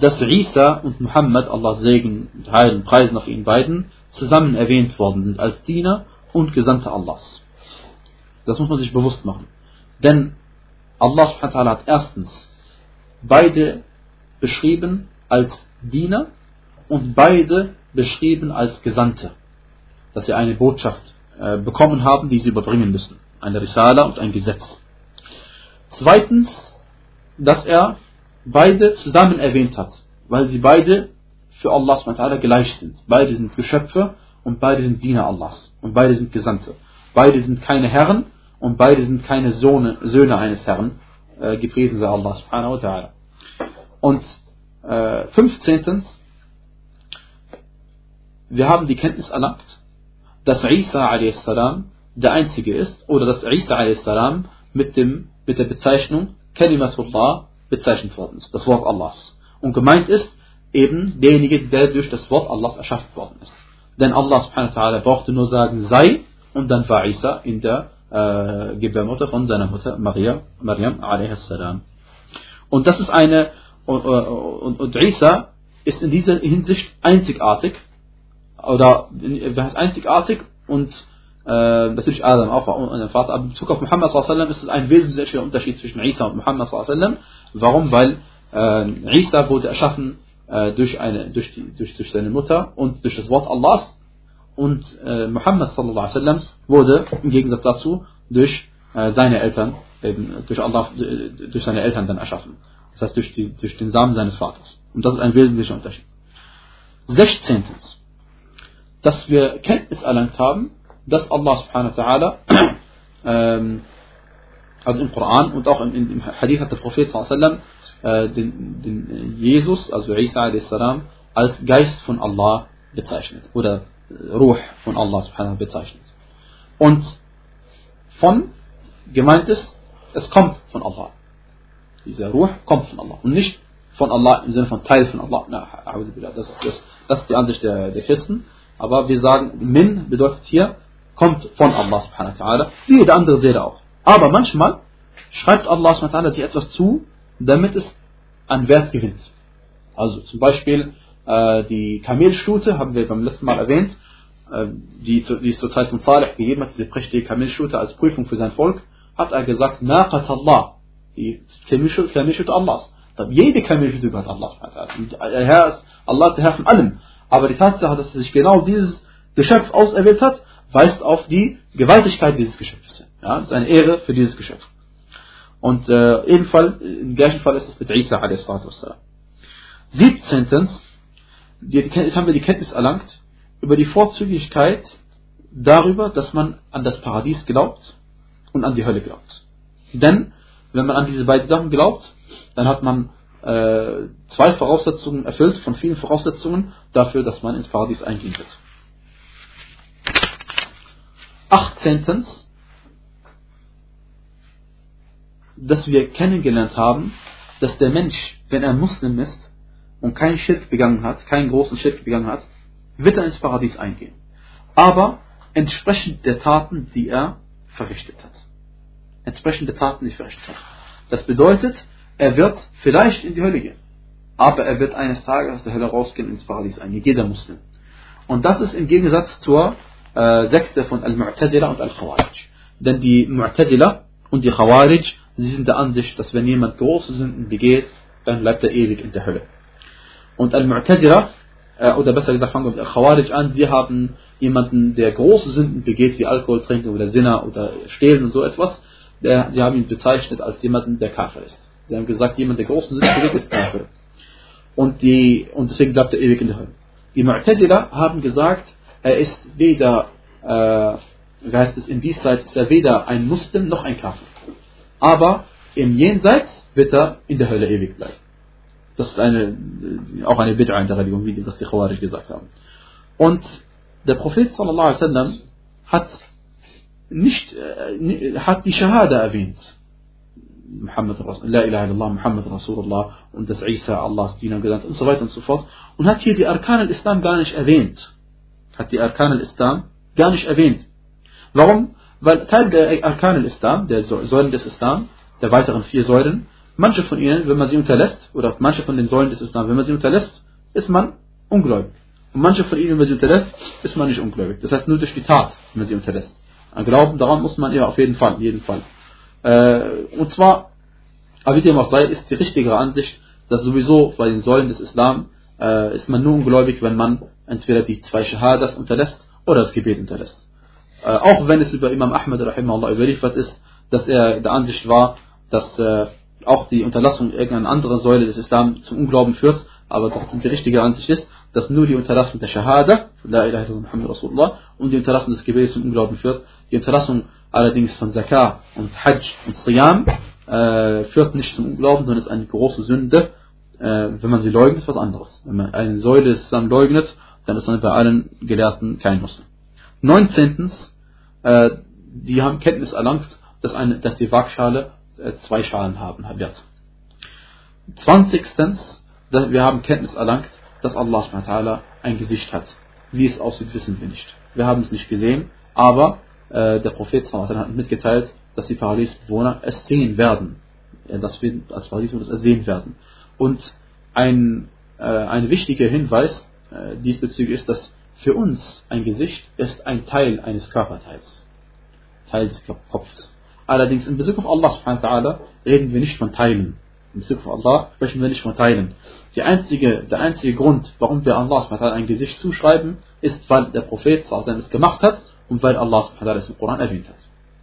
dass Isa und Muhammad, Allahs Segen und Heil und Preisen auf ihnen beiden, zusammen erwähnt worden sind als Diener und Gesandte Allahs. Das muss man sich bewusst machen. Denn Allah hat erstens beide beschrieben als Diener und beide beschrieben als Gesandte, dass sie eine Botschaft äh, bekommen haben, die sie überbringen müssen. Eine Risala und ein Gesetz. Zweitens, dass er beide zusammen erwähnt hat, weil sie beide für Allah gleich sind. Beide sind Geschöpfe und beide sind Diener Allahs und beide sind Gesandte. Beide sind keine Herren und beide sind keine Söhne, Söhne eines Herrn. Äh, gepriesen sei Allah. Und äh, 15. Wir haben die Kenntnis erlangt, dass Isa a.s. der Einzige ist oder dass Isa a.s. mit, mit der Bezeichnung Kalimatullah bezeichnet worden ist, das Wort Allahs. Und gemeint ist eben derjenige, der durch das Wort Allahs erschaffen worden ist. Denn Allah subhanahu wa brauchte nur sagen, sei, und dann war Isa in der äh, Gebärmutter von seiner Mutter Maria, Maryam a.s. Und das ist eine und, und, und Isa ist in dieser Hinsicht einzigartig oder wer heißt einzigartig und äh, natürlich Adam auch und der Vater. Aber in Bezug auf Muhammad sallam ist es ein wesentlicher Unterschied zwischen Isa und Muhammad sallam. Warum? Weil äh, Isa wurde erschaffen äh, durch, eine, durch, die, durch, durch seine Mutter und durch das Wort Allahs und äh, Muhammad wasallam wurde im Gegensatz dazu durch äh, seine Eltern, eben durch Allah, durch seine Eltern dann erschaffen. Das heißt durch, die, durch den Samen seines Vaters. Und das ist ein wesentlicher Unterschied. Sechzehntens, dass wir Kenntnis erlangt haben, dass Allah subhanahu wa ta'ala, ähm, also im Koran und auch im, im Hadith hat der Prophet äh, den, den Jesus, also Isa a.s. als Geist von Allah bezeichnet oder Ruh von Allah subhanahu bezeichnet. Und von gemeint ist, es kommt von Allah. Dieser Ruh kommt von Allah und nicht von Allah im Sinne von Teil von Allah. Das, das, das ist die Ansicht der, der Christen. Aber wir sagen, Min bedeutet hier, kommt von Allah subhanahu wa ta'ala, wie jede andere Seele auch. Aber manchmal schreibt Allah subhanahu wa ta'ala dir etwas zu, damit es an Wert gewinnt. Also zum Beispiel äh, die Kamelstute, haben wir beim letzten Mal erwähnt, äh, die, die es zur Zeit von Salih gegeben hat, diese prächtige Kamelstute als Prüfung für sein Volk, hat er gesagt, Naqat Allah, die Kamelstute Allahs. Jede Kamelstute gehört Allah. Der Herr ist, Allah der Herr von allem. Aber die Tatsache, dass er sich genau dieses Geschöpf auserwählt hat, weist auf die Gewaltigkeit dieses Geschöpfes. Ja, das ist eine Ehre für dieses Geschöpf. Und äh, ebenfalls, im gleichen Fall ist es mit Isa a.s. 17. Jetzt haben wir die Kenntnis erlangt über die Vorzüglichkeit darüber, dass man an das Paradies glaubt und an die Hölle glaubt. Denn wenn man an diese beiden Sachen glaubt, dann hat man äh, zwei Voraussetzungen erfüllt von vielen Voraussetzungen dafür, dass man ins Paradies eingehen wird. 18 dass wir kennengelernt haben, dass der Mensch, wenn er Muslim ist und keinen Schirk begangen hat, keinen großen Schirk begangen hat, wird er ins Paradies eingehen. Aber entsprechend der Taten, die er verrichtet hat. Entsprechend der Taten, er verrichtet hat. Das bedeutet, er wird vielleicht in die Hölle gehen. Aber er wird eines Tages aus der Hölle rausgehen ins Paradies eingehen. Jeder Muslim. Und das ist im Gegensatz zur äh, Sekte von Al-Mu'tazila und Al-Khawarij. Denn die Mu'tazila und die Khawarij Sie sind der Ansicht, dass wenn jemand große Sünden begeht, dann bleibt er ewig in der Hölle. Und Al-Mu'tazira, äh, oder besser gesagt, fangen wir mit Al-Khawarij an, sie haben jemanden, der große Sünden begeht, wie Alkohol trinken oder Sinner oder Stehlen und so etwas, der, sie haben ihn bezeichnet als jemanden, der Kafir ist. Sie haben gesagt, jemand, der große Sünden begeht, ist Kafir. Und, die, und deswegen bleibt er ewig in der Hölle. Die Mu'tazila haben gesagt, er ist weder, äh, wie heißt es, in Diesseits ist er weder ein Muslim noch ein Kafir aber im Jenseits wird er in der Hölle ewig bleiben. Das ist eine, auch eine Bid'a in der Religion, wie das die Khawarij gesagt haben. Und der Prophet sallallahu alaihi wasallam hat nicht, äh, hat die Shahada erwähnt. Muhammad La ilaha illallah, Muhammad Rasulullah und das Isa Allahs Diener genannt und so weiter und so fort. Und hat hier die Arkan al-Islam gar nicht erwähnt. Hat die Arkan al-Islam gar nicht erwähnt. Warum? Weil Teil der Arkan al-Islam, der Säulen des Islam, der weiteren vier Säulen, manche von ihnen, wenn man sie unterlässt, oder manche von den Säulen des Islam, wenn man sie unterlässt, ist man ungläubig. Und manche von ihnen, wenn man sie unterlässt, ist man nicht ungläubig. Das heißt nur durch die Tat, wenn man sie unterlässt. Glauben daran muss man ja auf jeden Fall, jeden Fall. Äh, und zwar, aber wie dem auch sei, ist die richtigere Ansicht, dass sowieso bei den Säulen des Islam äh, ist man nur ungläubig, wenn man entweder die zwei Shahadas unterlässt oder das Gebet unterlässt. Äh, auch wenn es über Imam Ahmed rahimahullah überliefert ist, dass er der Ansicht war, dass äh, auch die Unterlassung irgendeiner anderen Säule des Islam zum Unglauben führt, aber trotzdem die richtige Ansicht ist, dass nur die Unterlassung der Shahada, La ilaha illallah Muhammad Rasulullah, und die Unterlassung des Gebets zum Unglauben führt. Die Unterlassung allerdings von Zakah und Hajj und Siyam äh, führt nicht zum Unglauben, sondern ist eine große Sünde. Äh, wenn man sie leugnet, ist was anderes. Wenn man eine Säule des Islam leugnet, dann ist man bei allen Gelehrten kein Muslim. 19. Äh, die haben Kenntnis erlangt, dass, eine, dass die Waagschale äh, zwei Schalen haben wird. 20. wir haben Kenntnis erlangt, dass Allah ein Gesicht hat. Wie es aussieht, wissen wir nicht. Wir haben es nicht gesehen, aber äh, der Prophet hat mitgeteilt, dass die Paradiesbewohner es sehen werden. dass wir als Paradiesbewohner es sehen werden. Und ein, äh, ein wichtiger Hinweis äh, diesbezüglich ist, dass für uns ein Gesicht ist ein Teil eines Körperteils, Teil des Kopfes. Allerdings in Bezug auf Allah reden wir nicht von Teilen, in Bezug auf Allah sprechen wir nicht von Teilen. Die einzige, der einzige Grund, warum wir Allah ein Gesicht zuschreiben, ist, weil der Prophet es gemacht hat und weil Allah es im Koran erwähnt hat.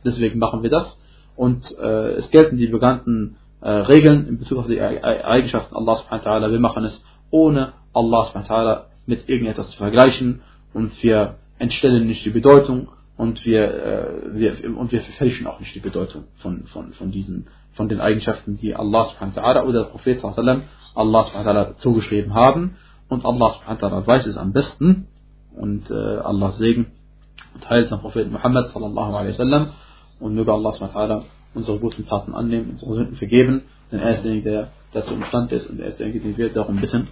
Deswegen machen wir das und äh, es gelten die bekannten äh, Regeln in Bezug auf die Eigenschaften Allah Wir machen es ohne Allah mit irgendetwas zu vergleichen und wir entstellen nicht die Bedeutung und wir, äh, wir, und wir verfälschen auch nicht die Bedeutung von, von, von diesen, von den Eigenschaften, die Allah subhanahu oder der Prophet sallam Allah subhanahu zugeschrieben haben. Und Allah subhanahu weiß es am besten. Und äh, Allahs Segen und Heil am Propheten Muhammad sallallahu alaihi wasallam. Und möge Allah subhanahu unsere guten Taten annehmen, unsere Sünden vergeben. Denn er ist derjenige, der dazu imstand ist und er ist derjenige, den wir darum bitten.